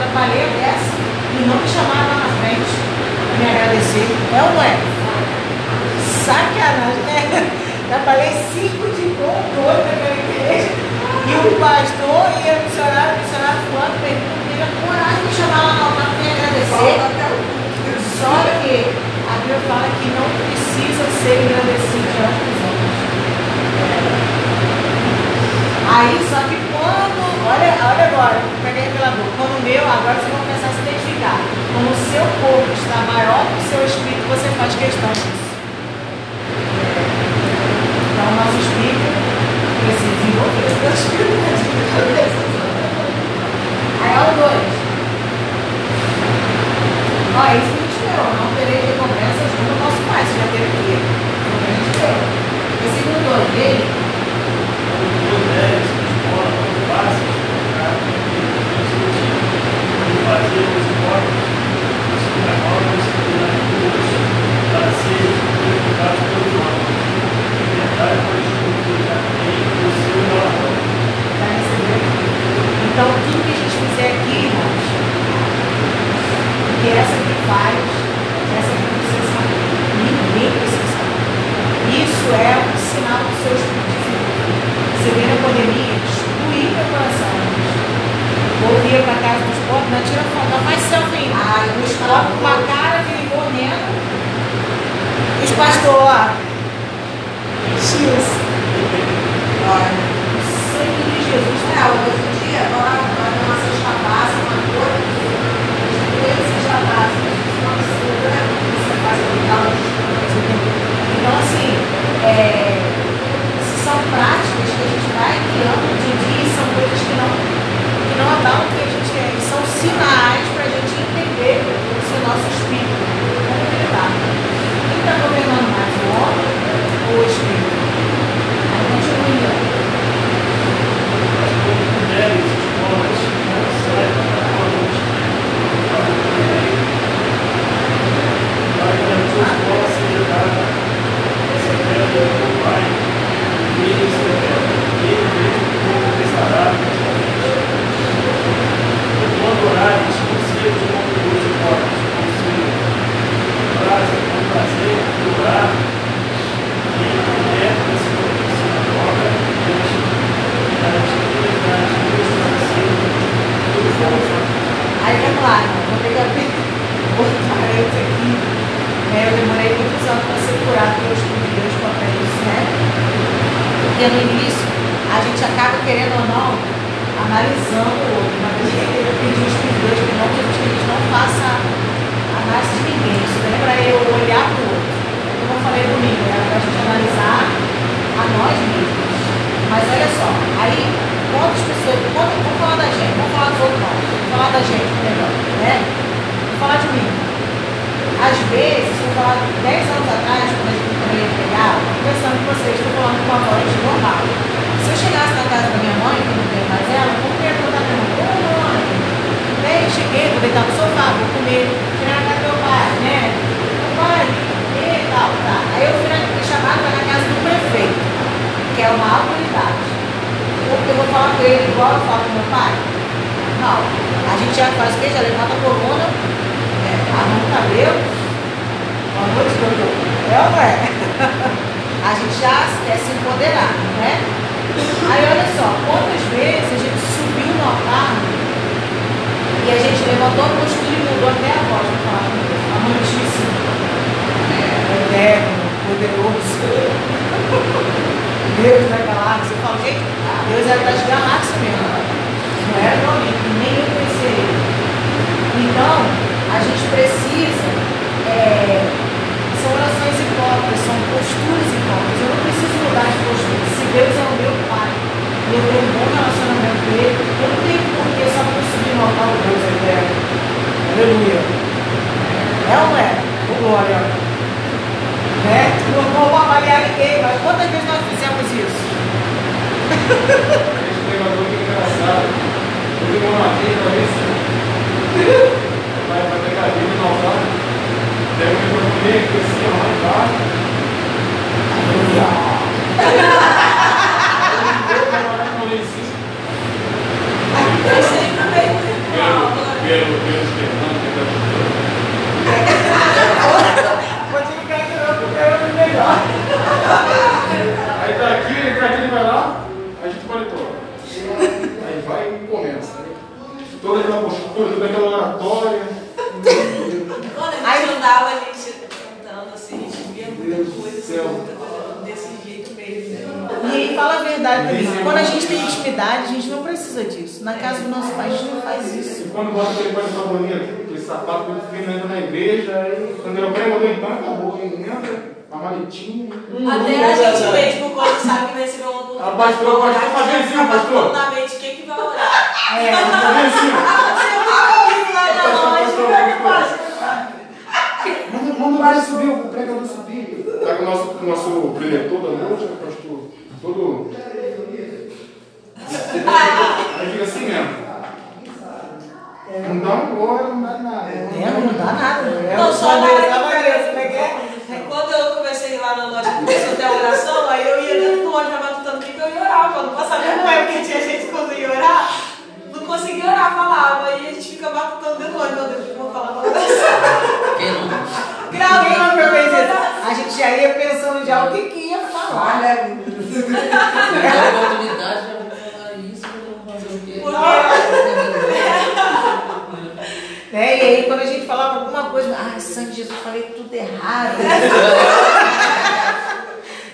Eu trabalhei dessa e não me chamaram lá na frente pra me agradecer. É ou não é? Sacanagem, né? Trabalhei cinco de bom naquela igreja. E o pastor e a missionária, o missionário fulano, teve a coragem de me chamar lá no altar pra me agradecer. Só que a Bíblia fala que não precisa ser agradecido diante dos homens. Aí, só que quando, olha, olha agora, peguei revelador, quando o meu, agora vocês vão começar a se identificar. Quando o seu corpo está maior que o seu espírito questão disso. Então, o nosso espírito precisa desenvolver atividades de cabeça. Aí, ó, o 2. Ó, isso a gente leu. Não terei recompensas como o nosso pai. Você já teve o que leu. Versículo 2. Ele. mulheres, Isso é um sinal do seu espírito de vida. Você vem na pandemia, destruir meu coração. Vou vir para casa dos pobres, não tira foto, faz selfie. Ai, os pobres com uma cara de morrendo. Os pastores, ó. X. Olha, o sangue de Jesus É, hoje em dia, tem uma cesta básica, uma coisa, tem cesta básica, uma mistura, né? Você faz Então, Não. A gente já faz o quê? Já levanta a coluna, é, arruma o cabelo. Boa noite, doutor. É ou não é? A gente já quer se empoderar, né? Aí olha só, quantas vezes a gente subiu no altar e a gente levantou a postura e mudou até a voz para falar com Deus. A mãe tinha assim. Eterno, poderoso. Deus da galáxia. Eu falo, gente, Deus era das galáxias mesmo. Era nem eu conhecia. Então, a gente precisa. é, são orações hipócritas, são posturas hipócritas. Eu não preciso mudar de postura. Se Deus é o meu Pai e eu tenho um bom relacionamento com Ele, eu não tenho porquê só por subir o Deus eterno. Aleluia. É ou não é? Ô glória. Né? Não vou avaliar ninguém, mas quantas vezes nós fizemos isso? Esse que é engraçado. Eu uma vez pra vai fazer cadeira no altar. Daí o microfone aqui assim, ó, lá embaixo. Eu meio? Pelo, pelo Fernando, que Vou te ligar que eu quero melhor. Aí tá aqui, ele tá aqui, ele vai lá, a gente monitora. Aí vai e começa. Toda aquela postura, toda aquela oratória. Quando a gente andava, a gente cantando assim, a gente via muita Deus do coisa céu. assim, desse jeito mesmo. né? E aí fala a verdade também. Quando a gente tem intimidade, a gente não precisa disso. Na casa do nosso pai, a gente não faz isso. E quando bota aquele pai de aquele sapato muito fino, entra na igreja, aí quando eu prego, eu então acabou, aí entra, uma maletinha. Até a gente mesmo, quando sabe que vai receber uma Ah, pastor, vai faz já assim. É, Manda, o Mário subir, o pregador subir. Tá com o nosso, com o nosso preletor da noite, o pastor, todo. Aí fica assim mesmo. Não dá um glória, não dá nada. é, não dá nada. É, Não, só na hora que eu né, é? Quando eu comecei lá na loja, comecei a ter a oração, aí eu ia dentro do ônibus matutando que que eu ia orar, saber como é, porque tinha gente que conseguia orar, conseguia orar, falava. Aí a gente fica matutando dentro do ônibus, meu Deus, vou falar na oração? Quem não? Grau, quem não fez isso? A gente já ia pensando já o que, que ia falar, né? A oportunidade, já vou falar isso, eu vou fazer o quê? Né? E aí, quando a gente falava alguma coisa, ai, sangue de Jesus, falei tudo errado.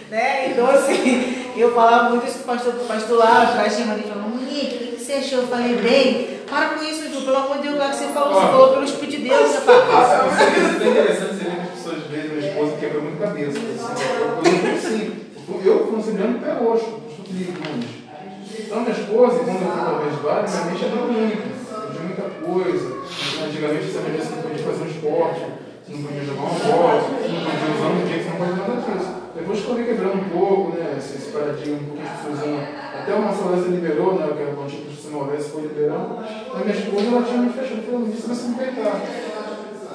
né? Então, assim, eu falava muito isso com o pastor, o pastor lá atrás tinha ele falou, Monique, o achou? Eu falei, bem, para com isso, Ju, pelo amor de Deus, lá que você falou, você falou pelo Espírito de Deus, você fala, Isso é interessante você ver que as pessoas veem minha esposa quebra muito cabeça. Assim, eu, eu não consigo. Eu considerando pé roxo, Felipe Nunes. Então, minha esposa, quando eu fui para o vários, minha mente é muito única. De muita coisa. Antigamente você não podia fazer um esporte, você não podia jogar uma bola, você não podia usar um dia, você não podia nada disso. Depois que eu vi quebrando um pouco, né, esse, esse paradigma, um pouquinho as pessoas iam. Até uma segurança liberou, né, que era tinha que se movesse, foi liberando. A minha esposa, ela tinha me fechado, falando, isso vai se respeitar.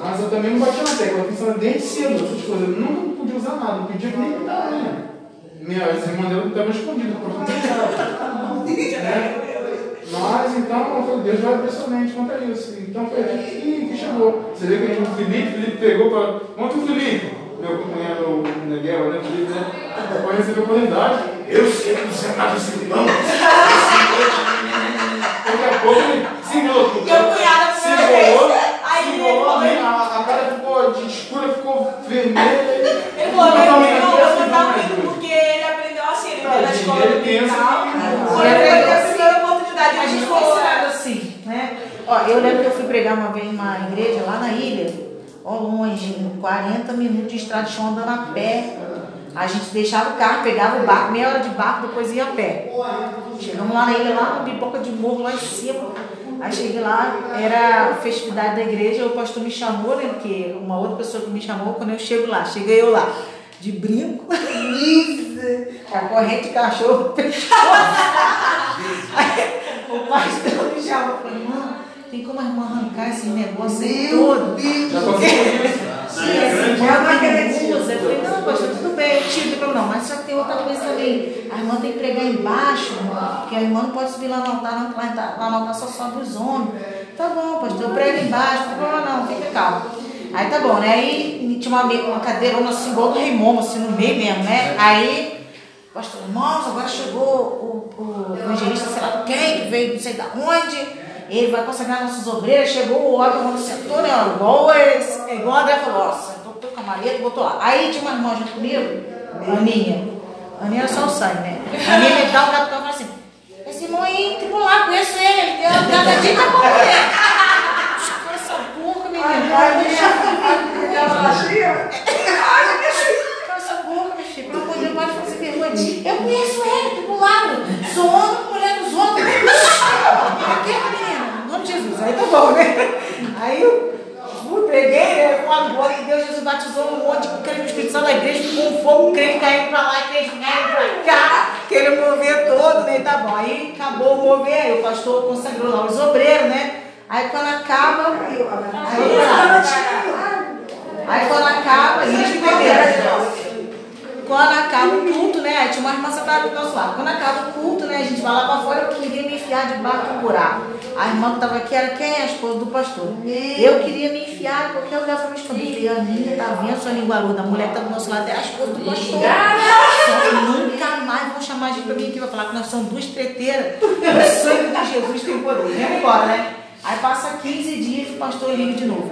Mas eu também não batia na tecla, eu pensava desde cedo essas coisas. Eu nunca podia usar nada, não podia nem me dar unha. Minha irmã dela estava escondida, porque eu não deixava. né? Mas então, eu falei, Deus vai abrir sua mente quanto a isso. Então foi aqui que, que chegou. Você vê que a gente, o Felipe, o Felipe pegou para. Conta o Felipe, meu companheiro guerra, né? Felipe, né? Depois recebeu oportunidade. Eu sei que você está desse irmão. Ele se enrolou tudo. Meu cunhado se foi uma enrolou, se enrolou, né? a, a cara ficou de escura, ficou vermelha. Ele falou, meu não, eu não, vou dar medo não. porque ele aprendeu assim, ele veio na escola ele dominical. teve a primeira oportunidade, A gente foi ensinado assim, né? Ó, eu lembro que eu fui pregar uma vez numa igreja lá na ilha, ó, longe, 40 minutos de estrada de chão andando a pé. A gente deixava o carro, pegava o barco, meia hora de barco, depois ia a pé. Chegamos lá na ilha, lá no Biboca de Morro, lá em cima. Aí cheguei lá, era a festividade da igreja, o pastor me chamou, né? Porque uma outra pessoa que me chamou, quando eu chego lá, cheguei eu lá, de brinco, lisa, com a corrente de cachorro, Aí, o pastor me chamou e falou, irmã, tem como a irmã arrancar esse negócio aí todo? Já por isso. Sim, assim, já não usa. Eu falei, não, pastor, tudo bem, eu tiro. Ele falou, não, mas só que tem outra coisa também. A irmã tem que pregar embaixo, porque a irmã não pode subir lá no altar, não, lá, tá- lá no altar só sobe os homens. Tá bom, pastor, eu prego embaixo, não tem problema não, fica calmo. Aí tá bom, né? Aí tinha uma, uma cadeirona assim, igual do Rei Momo, assim, no meio mesmo, né? Aí, pastor, irmãos, agora chegou o, o evangelista, sei lá quem, que veio não sei da onde. Ele vai consagrar nossos obreiros, chegou o homem quando sentou, né? Igual, esse- igual o André falou, ó, sentou com a maleta, botou lá. Aí tinha uma irmã junto comigo, Aninha. Aninha era só o sangue, né? A Aninha me dá um gato e fala assim, esse irmão aí, tipo lá, conheço ele, ele tem uma cada dia com a mulher. Essa boca, menina. Cala essa boca, meu filho. Pelo amor de Deus, pode fazer vergonha. Eu conheço ele, tipo lá, zoando a mulher dos outros. Aqui, de Jesus. Aí tá bom, né? Aí eu fui, preguei, né? Com a glória que Deus Jesus batizou um monte de crente no Espírito Santo da igreja, com fogo, crente caindo pra lá, crente caindo pra cá, aquele mover todo, né? Tá bom. Aí acabou o mover, aí o pastor consagrou lá os obreiros, né? Aí quando acaba, aí, aí quando acaba, eles entenderam. Quando acaba o culto, né? Aí tinha uma irmã sentada do nosso lado. Quando acaba o culto, né? A gente vai lá pra fora, eu queria me enfiar debaixo do buraco. A irmã que estava aqui era quem? A esposa do pastor. Eu queria me enfiar em qualquer lugar pra me esconder. Falei, Aninha, tá vendo sua linguaruda? A mulher que tá do nosso lado é a esposa do pastor. Só que nunca mais vão chamar a gente pra vir aqui. Vai falar que nós somos duas treteiras. O sangue de Jesus tem poder. Vamos embora, né? Aí passa 15 dias e o pastor liga de novo.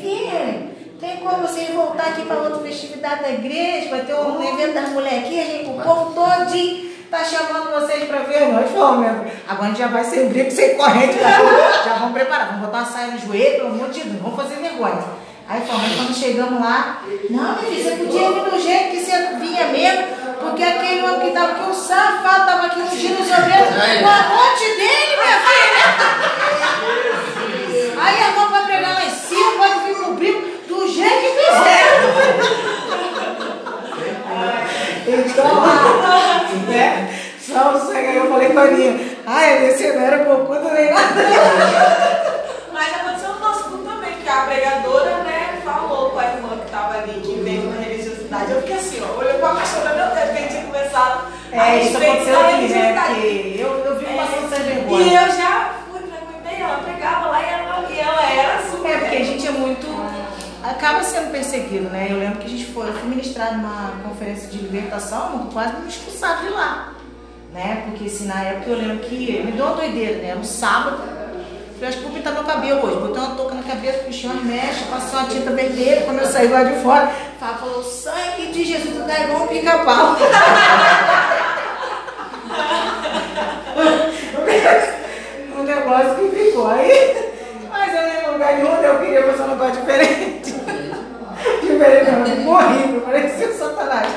Filho, tem como vocês voltar aqui para outra festividade da igreja? Vai ter um evento das mulheres aqui, a gente, o povo todinho tá chamando vocês pra ver. Nós fomos. Agora a gente já vai sem brinco, sem corrente. Já, já vamos preparar. Vamos botar uma saia no joelho, pelo amor de Deus. Vamos fazer vergonha. Aí aí quando chegamos lá, não, minha filha, você podia vir do jeito que você vinha mesmo, porque aquele homem que tava aqui, o safado, tava aqui ungindo os obreiros, com a monte dele, minha filha. Aí a irmã vai pregar lá em cima, pode vir com o brinco, que quiser. Então, lá, né? Só o sangue. Aí eu falei com a Aninha, ai, esse não era cocudo nem nada. Mas aconteceu no nosso culto também, que a pregadora, né, falou com a irmã que estava ali, que veio na religiosidade. Eu fiquei assim, ó, olhou pra pastora, meu Deus, que a gente tinha começado a É, isso respeito aconteceu da aqui, né? Porque eu, eu vi uma passando sem E vergonha. eu já fui, frequentei, ela pregava lá e ela, e ela era super. É, porque a gente é muito. Acaba sendo perseguido, né? Eu lembro que a gente foi, ministrar numa conferência de libertação, quase me expulsaram de lá. Né? Porque assim, na época eu lembro que me deu uma doideira, né? No sábado, eu acho que vou pintar meu cabelo hoje. Botei uma touca na cabeça, puxei uma mecha, passei uma tinta vermelha, quando eu saí lá de fora, falou, falou, sangue de Jesus, tu tá igual um pica-pau. um negócio que ficou aí. Mas eu nem lugar nenhum, eu queria fazer um negócio diferente. Não, horrível, parecia o Satanás.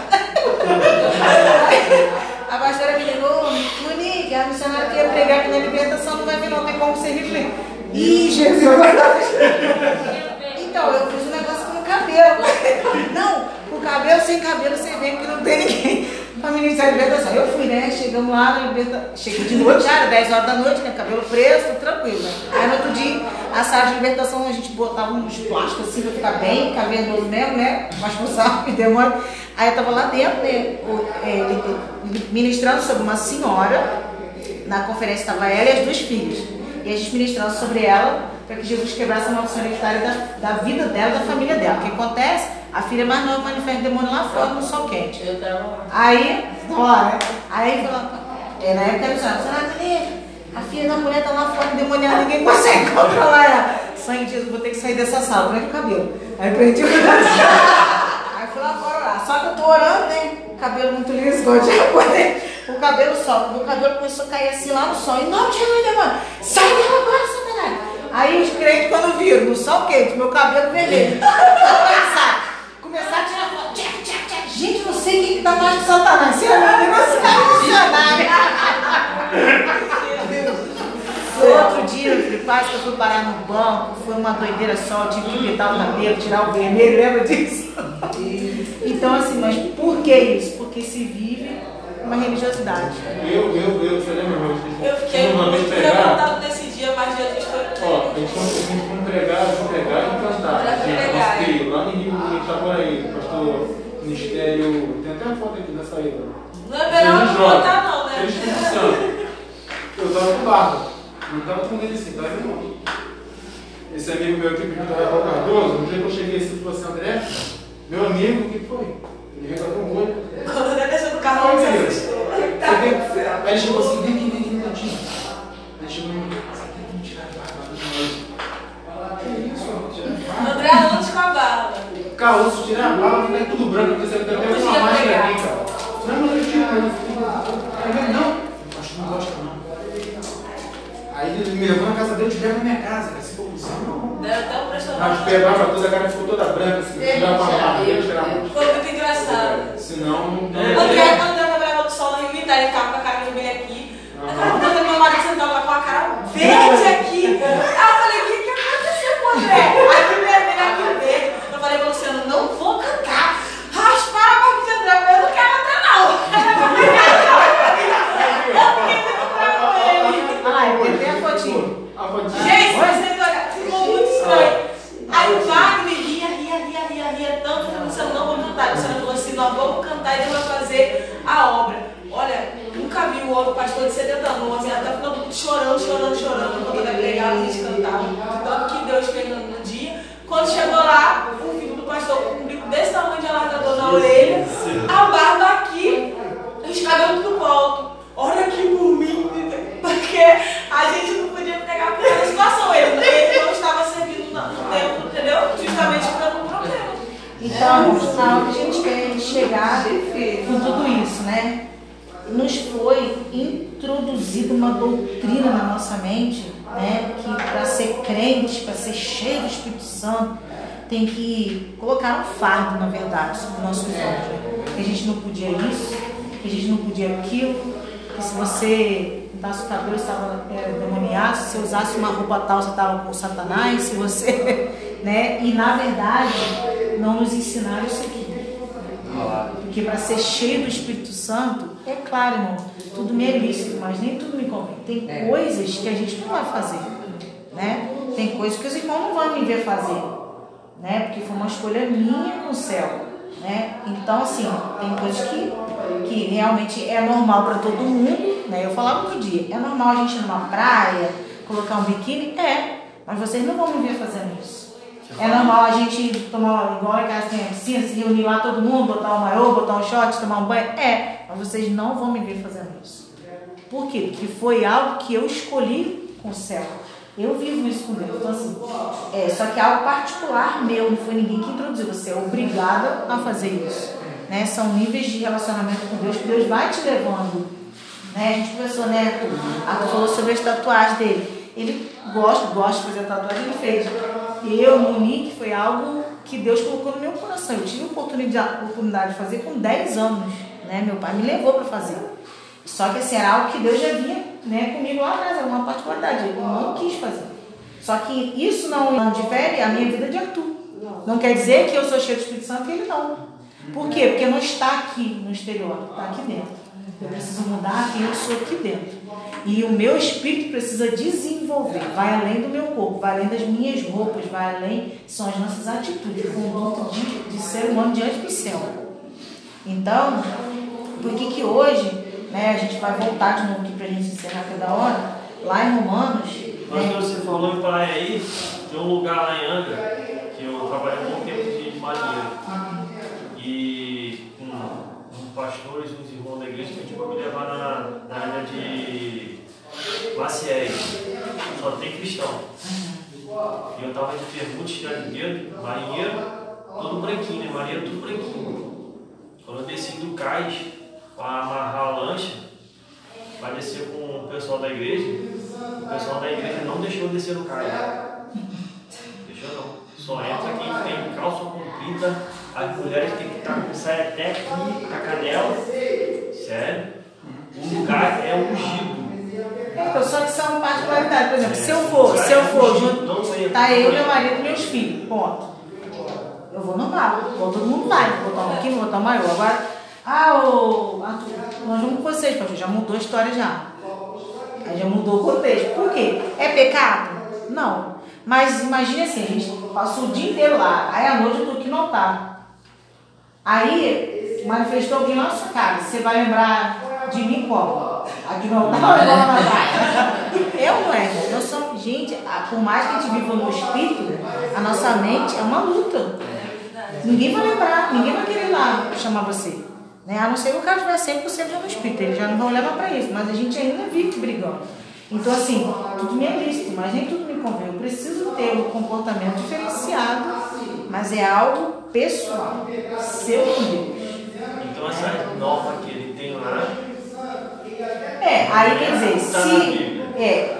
A pastora me ligou, Monique, a missionária que ia pregar aqui na libertação não vai vir, não tem como ser refém. Ih, Jesus! Então, eu fiz um negócio com o cabelo. Não, com o cabelo sem cabelo, você vê que não tem ninguém pra ministrar a libertação. Eu fui, né? Chegamos lá na libertação. Cheguei de noite, já era 10 horas da noite, né? Cabelo preso, tranquilo, né? Aí no outro dia, a sala de libertação, a gente botava uns plásticos assim pra ficar bem cavernoso mesmo, né? Pra expulsar os demônios. Aí eu tava lá dentro, né? o- é, ministrando sobre uma senhora. Na conferência estava ela e as duas filhas. E a gente ministrando sobre ela, para que Jesus quebrasse a maldição hereditária da, da vida dela, da família dela. O que acontece? A filha mais nova manifesta demônio lá fora no sol quente. Eu tava lá. Aí, né? Aí falou, é, na época era cadê? A filha da mulher tá lá fora endemoniada, ninguém consegue controlar ela. Sangue de Jesus, vou ter que sair dessa sala, prende o cabelo. Aí prendi o cabelo. Aí fui lá fora. Só que eu tô orando, né? O cabelo muito liso, igual de japonês. O cabelo solta. Meu cabelo começou a cair assim lá no sol. E não, Jesus, demônio. Sai dela agora, Satanás. Aí os crentes, quando viram, no sol quente, meu cabelo vermelho. Começar, começar a tirar foto. Gente, não sei quem que tá mais de Satanás. Se é nada, você quase que eu fui parar no banco, foi uma doideira só, eu tive que pintar o cabelo, tirar o vermelho, lembra disso? Então, assim, mas por que isso? Porque se vive uma religiosidade. Eu, eu, eu, você lembra, meu? Eu fiquei uma vez muito pregar. levantado nesse dia, mas Jesus foi Ó, a gente foi, a gente foi pregar, foi pregar e cantar. Gente, pregar, nosso trio, lá no Rio, em Itaboraí, pastor Ministério. Tem até uma foto aqui da saída. Não é melhor não Jovem. não, né? Eu tava com barba. Não tava com ele assim, tava irmão. Esse amigo meu aqui, Vitor Rafael Cardoso, no dia que eu cheguei assim, falou assim, André, meu amigo, o que foi? Ele regalou o olho. Quando ele desceu do carro, ele se assustou. Aí ele chegou assim, vem aqui, vem aqui um minutinho. Aí chegou em mim, você tem que tirar a barba do nós. Que isso, ó, tirar? André antes com a barba. Caoço, tirar a barba, ficar tudo branco, porque você tem até Não uma pegar. aqui, cara. Não, mas eu tiro, mas eu falei, não, acho que não gosta não. Aí ele me levou na casa dele, te pega na minha casa, cara, se for possível. Deu até um pressão. Mas pegava toda a cara ficou toda branca, assim, tirava a dele, tirava a Foi muito engraçado. Senão, não. André, André trabalhava no sol no Rio Itaí, ele ficava com a cara vermelha aqui. Aí quando meu marido sentava com a cara verde aqui. Aí eu falei, o que, que aconteceu com o André? Aqui vermelho, aqui verde. Eu falei pra Luciano, não vou cantar. Raspar a barba de André, eu não quero cantar não. Ai, tem a fotinho. A fotinha. Gente, vocês olharam, ficou muito estranho. Aí o Wagner ria, ria, ria, ria, ria tanto que o Luciano não vou cantar. O Luciano falou assim, nós vamos cantar e Deus vai fazer a obra. Olha, nunca vi o outro pastor de 70 anos, assim, até ficando chorando, chorando, chorando, quando ele pregava, a gente cantava. Tanto que Deus fez no, no dia. Quando chegou lá, o filho do pastor com um bico desse tamanho de alargador na orelha, a barba aqui, os cabelos tudo volto. Olha aqui por mim, porque a gente não podia pegar por essa situação. Ele, ele não estava servindo no no tempo, entendeu? Justamente ficando um problema. Então, aonde a gente quer chegar com tudo isso, né? nos foi introduzida uma doutrina na nossa mente, né? Que para ser crente, para ser cheio do Espírito Santo, tem que colocar um fardo, na verdade, sobre nossos ombros. Que a gente não podia isso, que a gente não podia aquilo, que se você pintasse o cabelo estava é, demoniado, se você usasse uma roupa tal, você estava com Satanás, se você. né? E na verdade, não nos ensinaram isso aqui. Porque para ser cheio do Espírito Santo, é claro, irmão, tudo me é lícito, mas nem tudo me convém. Tem coisas que a gente não vai fazer, né? Tem coisas que os irmãos não vão me ver fazer, né? Porque foi uma escolha minha no céu, né? Então, assim, tem coisas que, que realmente é normal para todo mundo, né? Eu falava outro dia, é normal a gente ir numa praia, colocar um biquíni? É, mas vocês não vão me ver fazendo isso. É normal a gente tomar, igual em casa tem a piscina, se reunir lá todo mundo, botar um maiô, botar um short, tomar um banho? É, mas vocês não vão me ver fazendo isso. Por quê? Porque foi algo que eu escolhi com o céu. Eu vivo isso com Deus. Então, assim, é, só que é algo particular meu, não foi ninguém que introduziu. Você é obrigada a fazer isso. Né? São níveis de relacionamento com Deus que Deus vai te levando. Né? A gente conversou, né? A falou sobre as tatuagens dele. Ele gosta, gosta de fazer tatuagem, ele fez. Eu, Monique, foi algo que Deus colocou no meu coração. Eu tive a oportunidade, oportunidade de fazer com 10 anos. Né? Meu pai me levou para fazer. Só que assim, era algo que Deus já vinha né, comigo lá atrás, era uma particularidade. Eu não quis fazer. Só que isso não, difere a minha vida de Arthur. Não quer dizer que eu sou cheio do Espírito Santo e ele não. Por quê? Porque não está aqui no exterior, está aqui dentro. Eu preciso mudar quem eu sou aqui dentro. E o meu espírito precisa desenvolver, vai além do meu corpo, vai além das minhas roupas, vai além, são as nossas atitudes, o conduto de, de ser humano diante do céu. Então, por que que hoje, né, a gente vai voltar de novo aqui para a gente encerrar cada hora, lá em Romanos. Mas né, você falou em praia aí, tem um lugar lá em Angra, que eu trabalhei um bom tempo de marinheiro. E com, com pastores, uns irmãos da igreja, pediu para me levar na, na área de Maciés. Só tem cristão. E eu tava de pergunta, de dedo, marinheiro, todo branquinho, né? Marinheiro tudo branquinho. Quando eu desci do cais para amarrar a lancha, para descer com o pessoal da igreja, o pessoal da igreja não deixou eu descer no cais. Deixou não. Só entra quem tem calça comprida, as mulheres têm que estar com saia até aqui, a canela. Sério. O lugar é ungido. Só que são particularidades. Por exemplo, se eu for, se eu for junto, tá eu, meu marido e meus filhos, ponto. Eu vou no bar, todo mundo vai, vou botar um biquíni, vou botar um maior. Agora, ah, o Arthur, nós vamos com vocês, pastor, já mudou a história já. Aí já mudou o contexto. Por quê? É pecado? Não. Mas imagine assim, a gente passou o dia inteiro lá, aí à noite eu tô aqui no altar. Aí manifestou alguém sua casa, você vai lembrar de mim como? Aqui no altar ou lá na? Eu não é, nós somos, gente, por mais que a gente viva no espírito, a nossa mente é uma luta. Ninguém vai lembrar, ninguém vai querer lá chamar você. Né? A não ser que o cara estiver 100% já no espírito, ele já não vai olhar para isso, mas a gente ainda vive brigando. Então, assim, tudo me é lícito, mas nem tudo me convém. Eu preciso ter um comportamento diferenciado, mas é algo pessoal, seu com Deus. Então essa norma que ele tem lá, É, aí quer dizer, Tá se. É,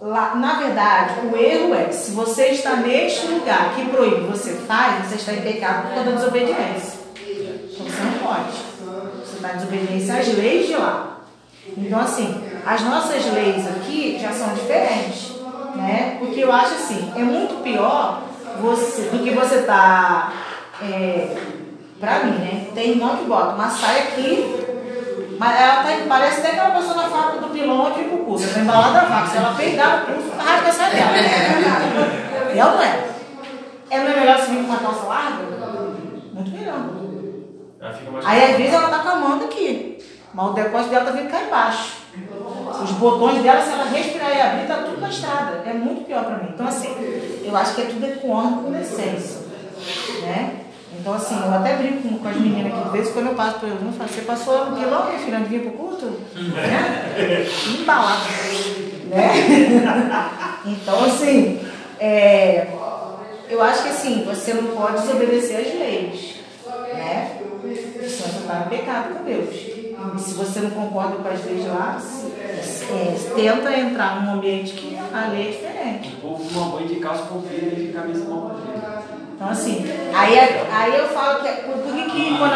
lá, na verdade, o erro é que se você está neste lugar que proíbe você faz, você está em pecado por conta da desobediência. Então você não pode. Em desobediência às leis de lá. Então, assim, as nossas leis aqui já são diferentes. Né? Porque eu acho assim, é muito pior você, do que você tá. É, pra mim, né? Tem irmão que bota uma saia aqui, mas ela tá, parece até aquela pessoa na fábrica do pilão aqui pro curso. Ela tá embalada a vaca. Se ela pegar o curso, rasga a saia dela. É ou não é? É melhor você vir com uma calça larga? Muito melhor. ela fica mais. Aí às vezes ela tá com a manga aqui, mas o decote dela tá vindo cá embaixo. Os botões dela, se ela respirar e abrir, tá tudo na estrada. É muito pior pra mim. Então, assim, eu acho que é tudo com honra com decência. Né? Então, assim, eu até brinco com, as meninas aqui, de vez quando eu passo por elas, eu falo, você passou lá no pilão, minha filha, de vir pro culto? Né? Embalado. Né? Então, assim, é, eu acho que assim, você não pode desobedecer às leis. Né? Senão você está em pecado com Deus. E se você não concorda com as leis lá, é, tenta entrar num ambiente que a lei é diferente. O povo toma banho de calça comprida e de camisa mal comprida. Então, assim, aí, aí eu falo que. Por que, que quando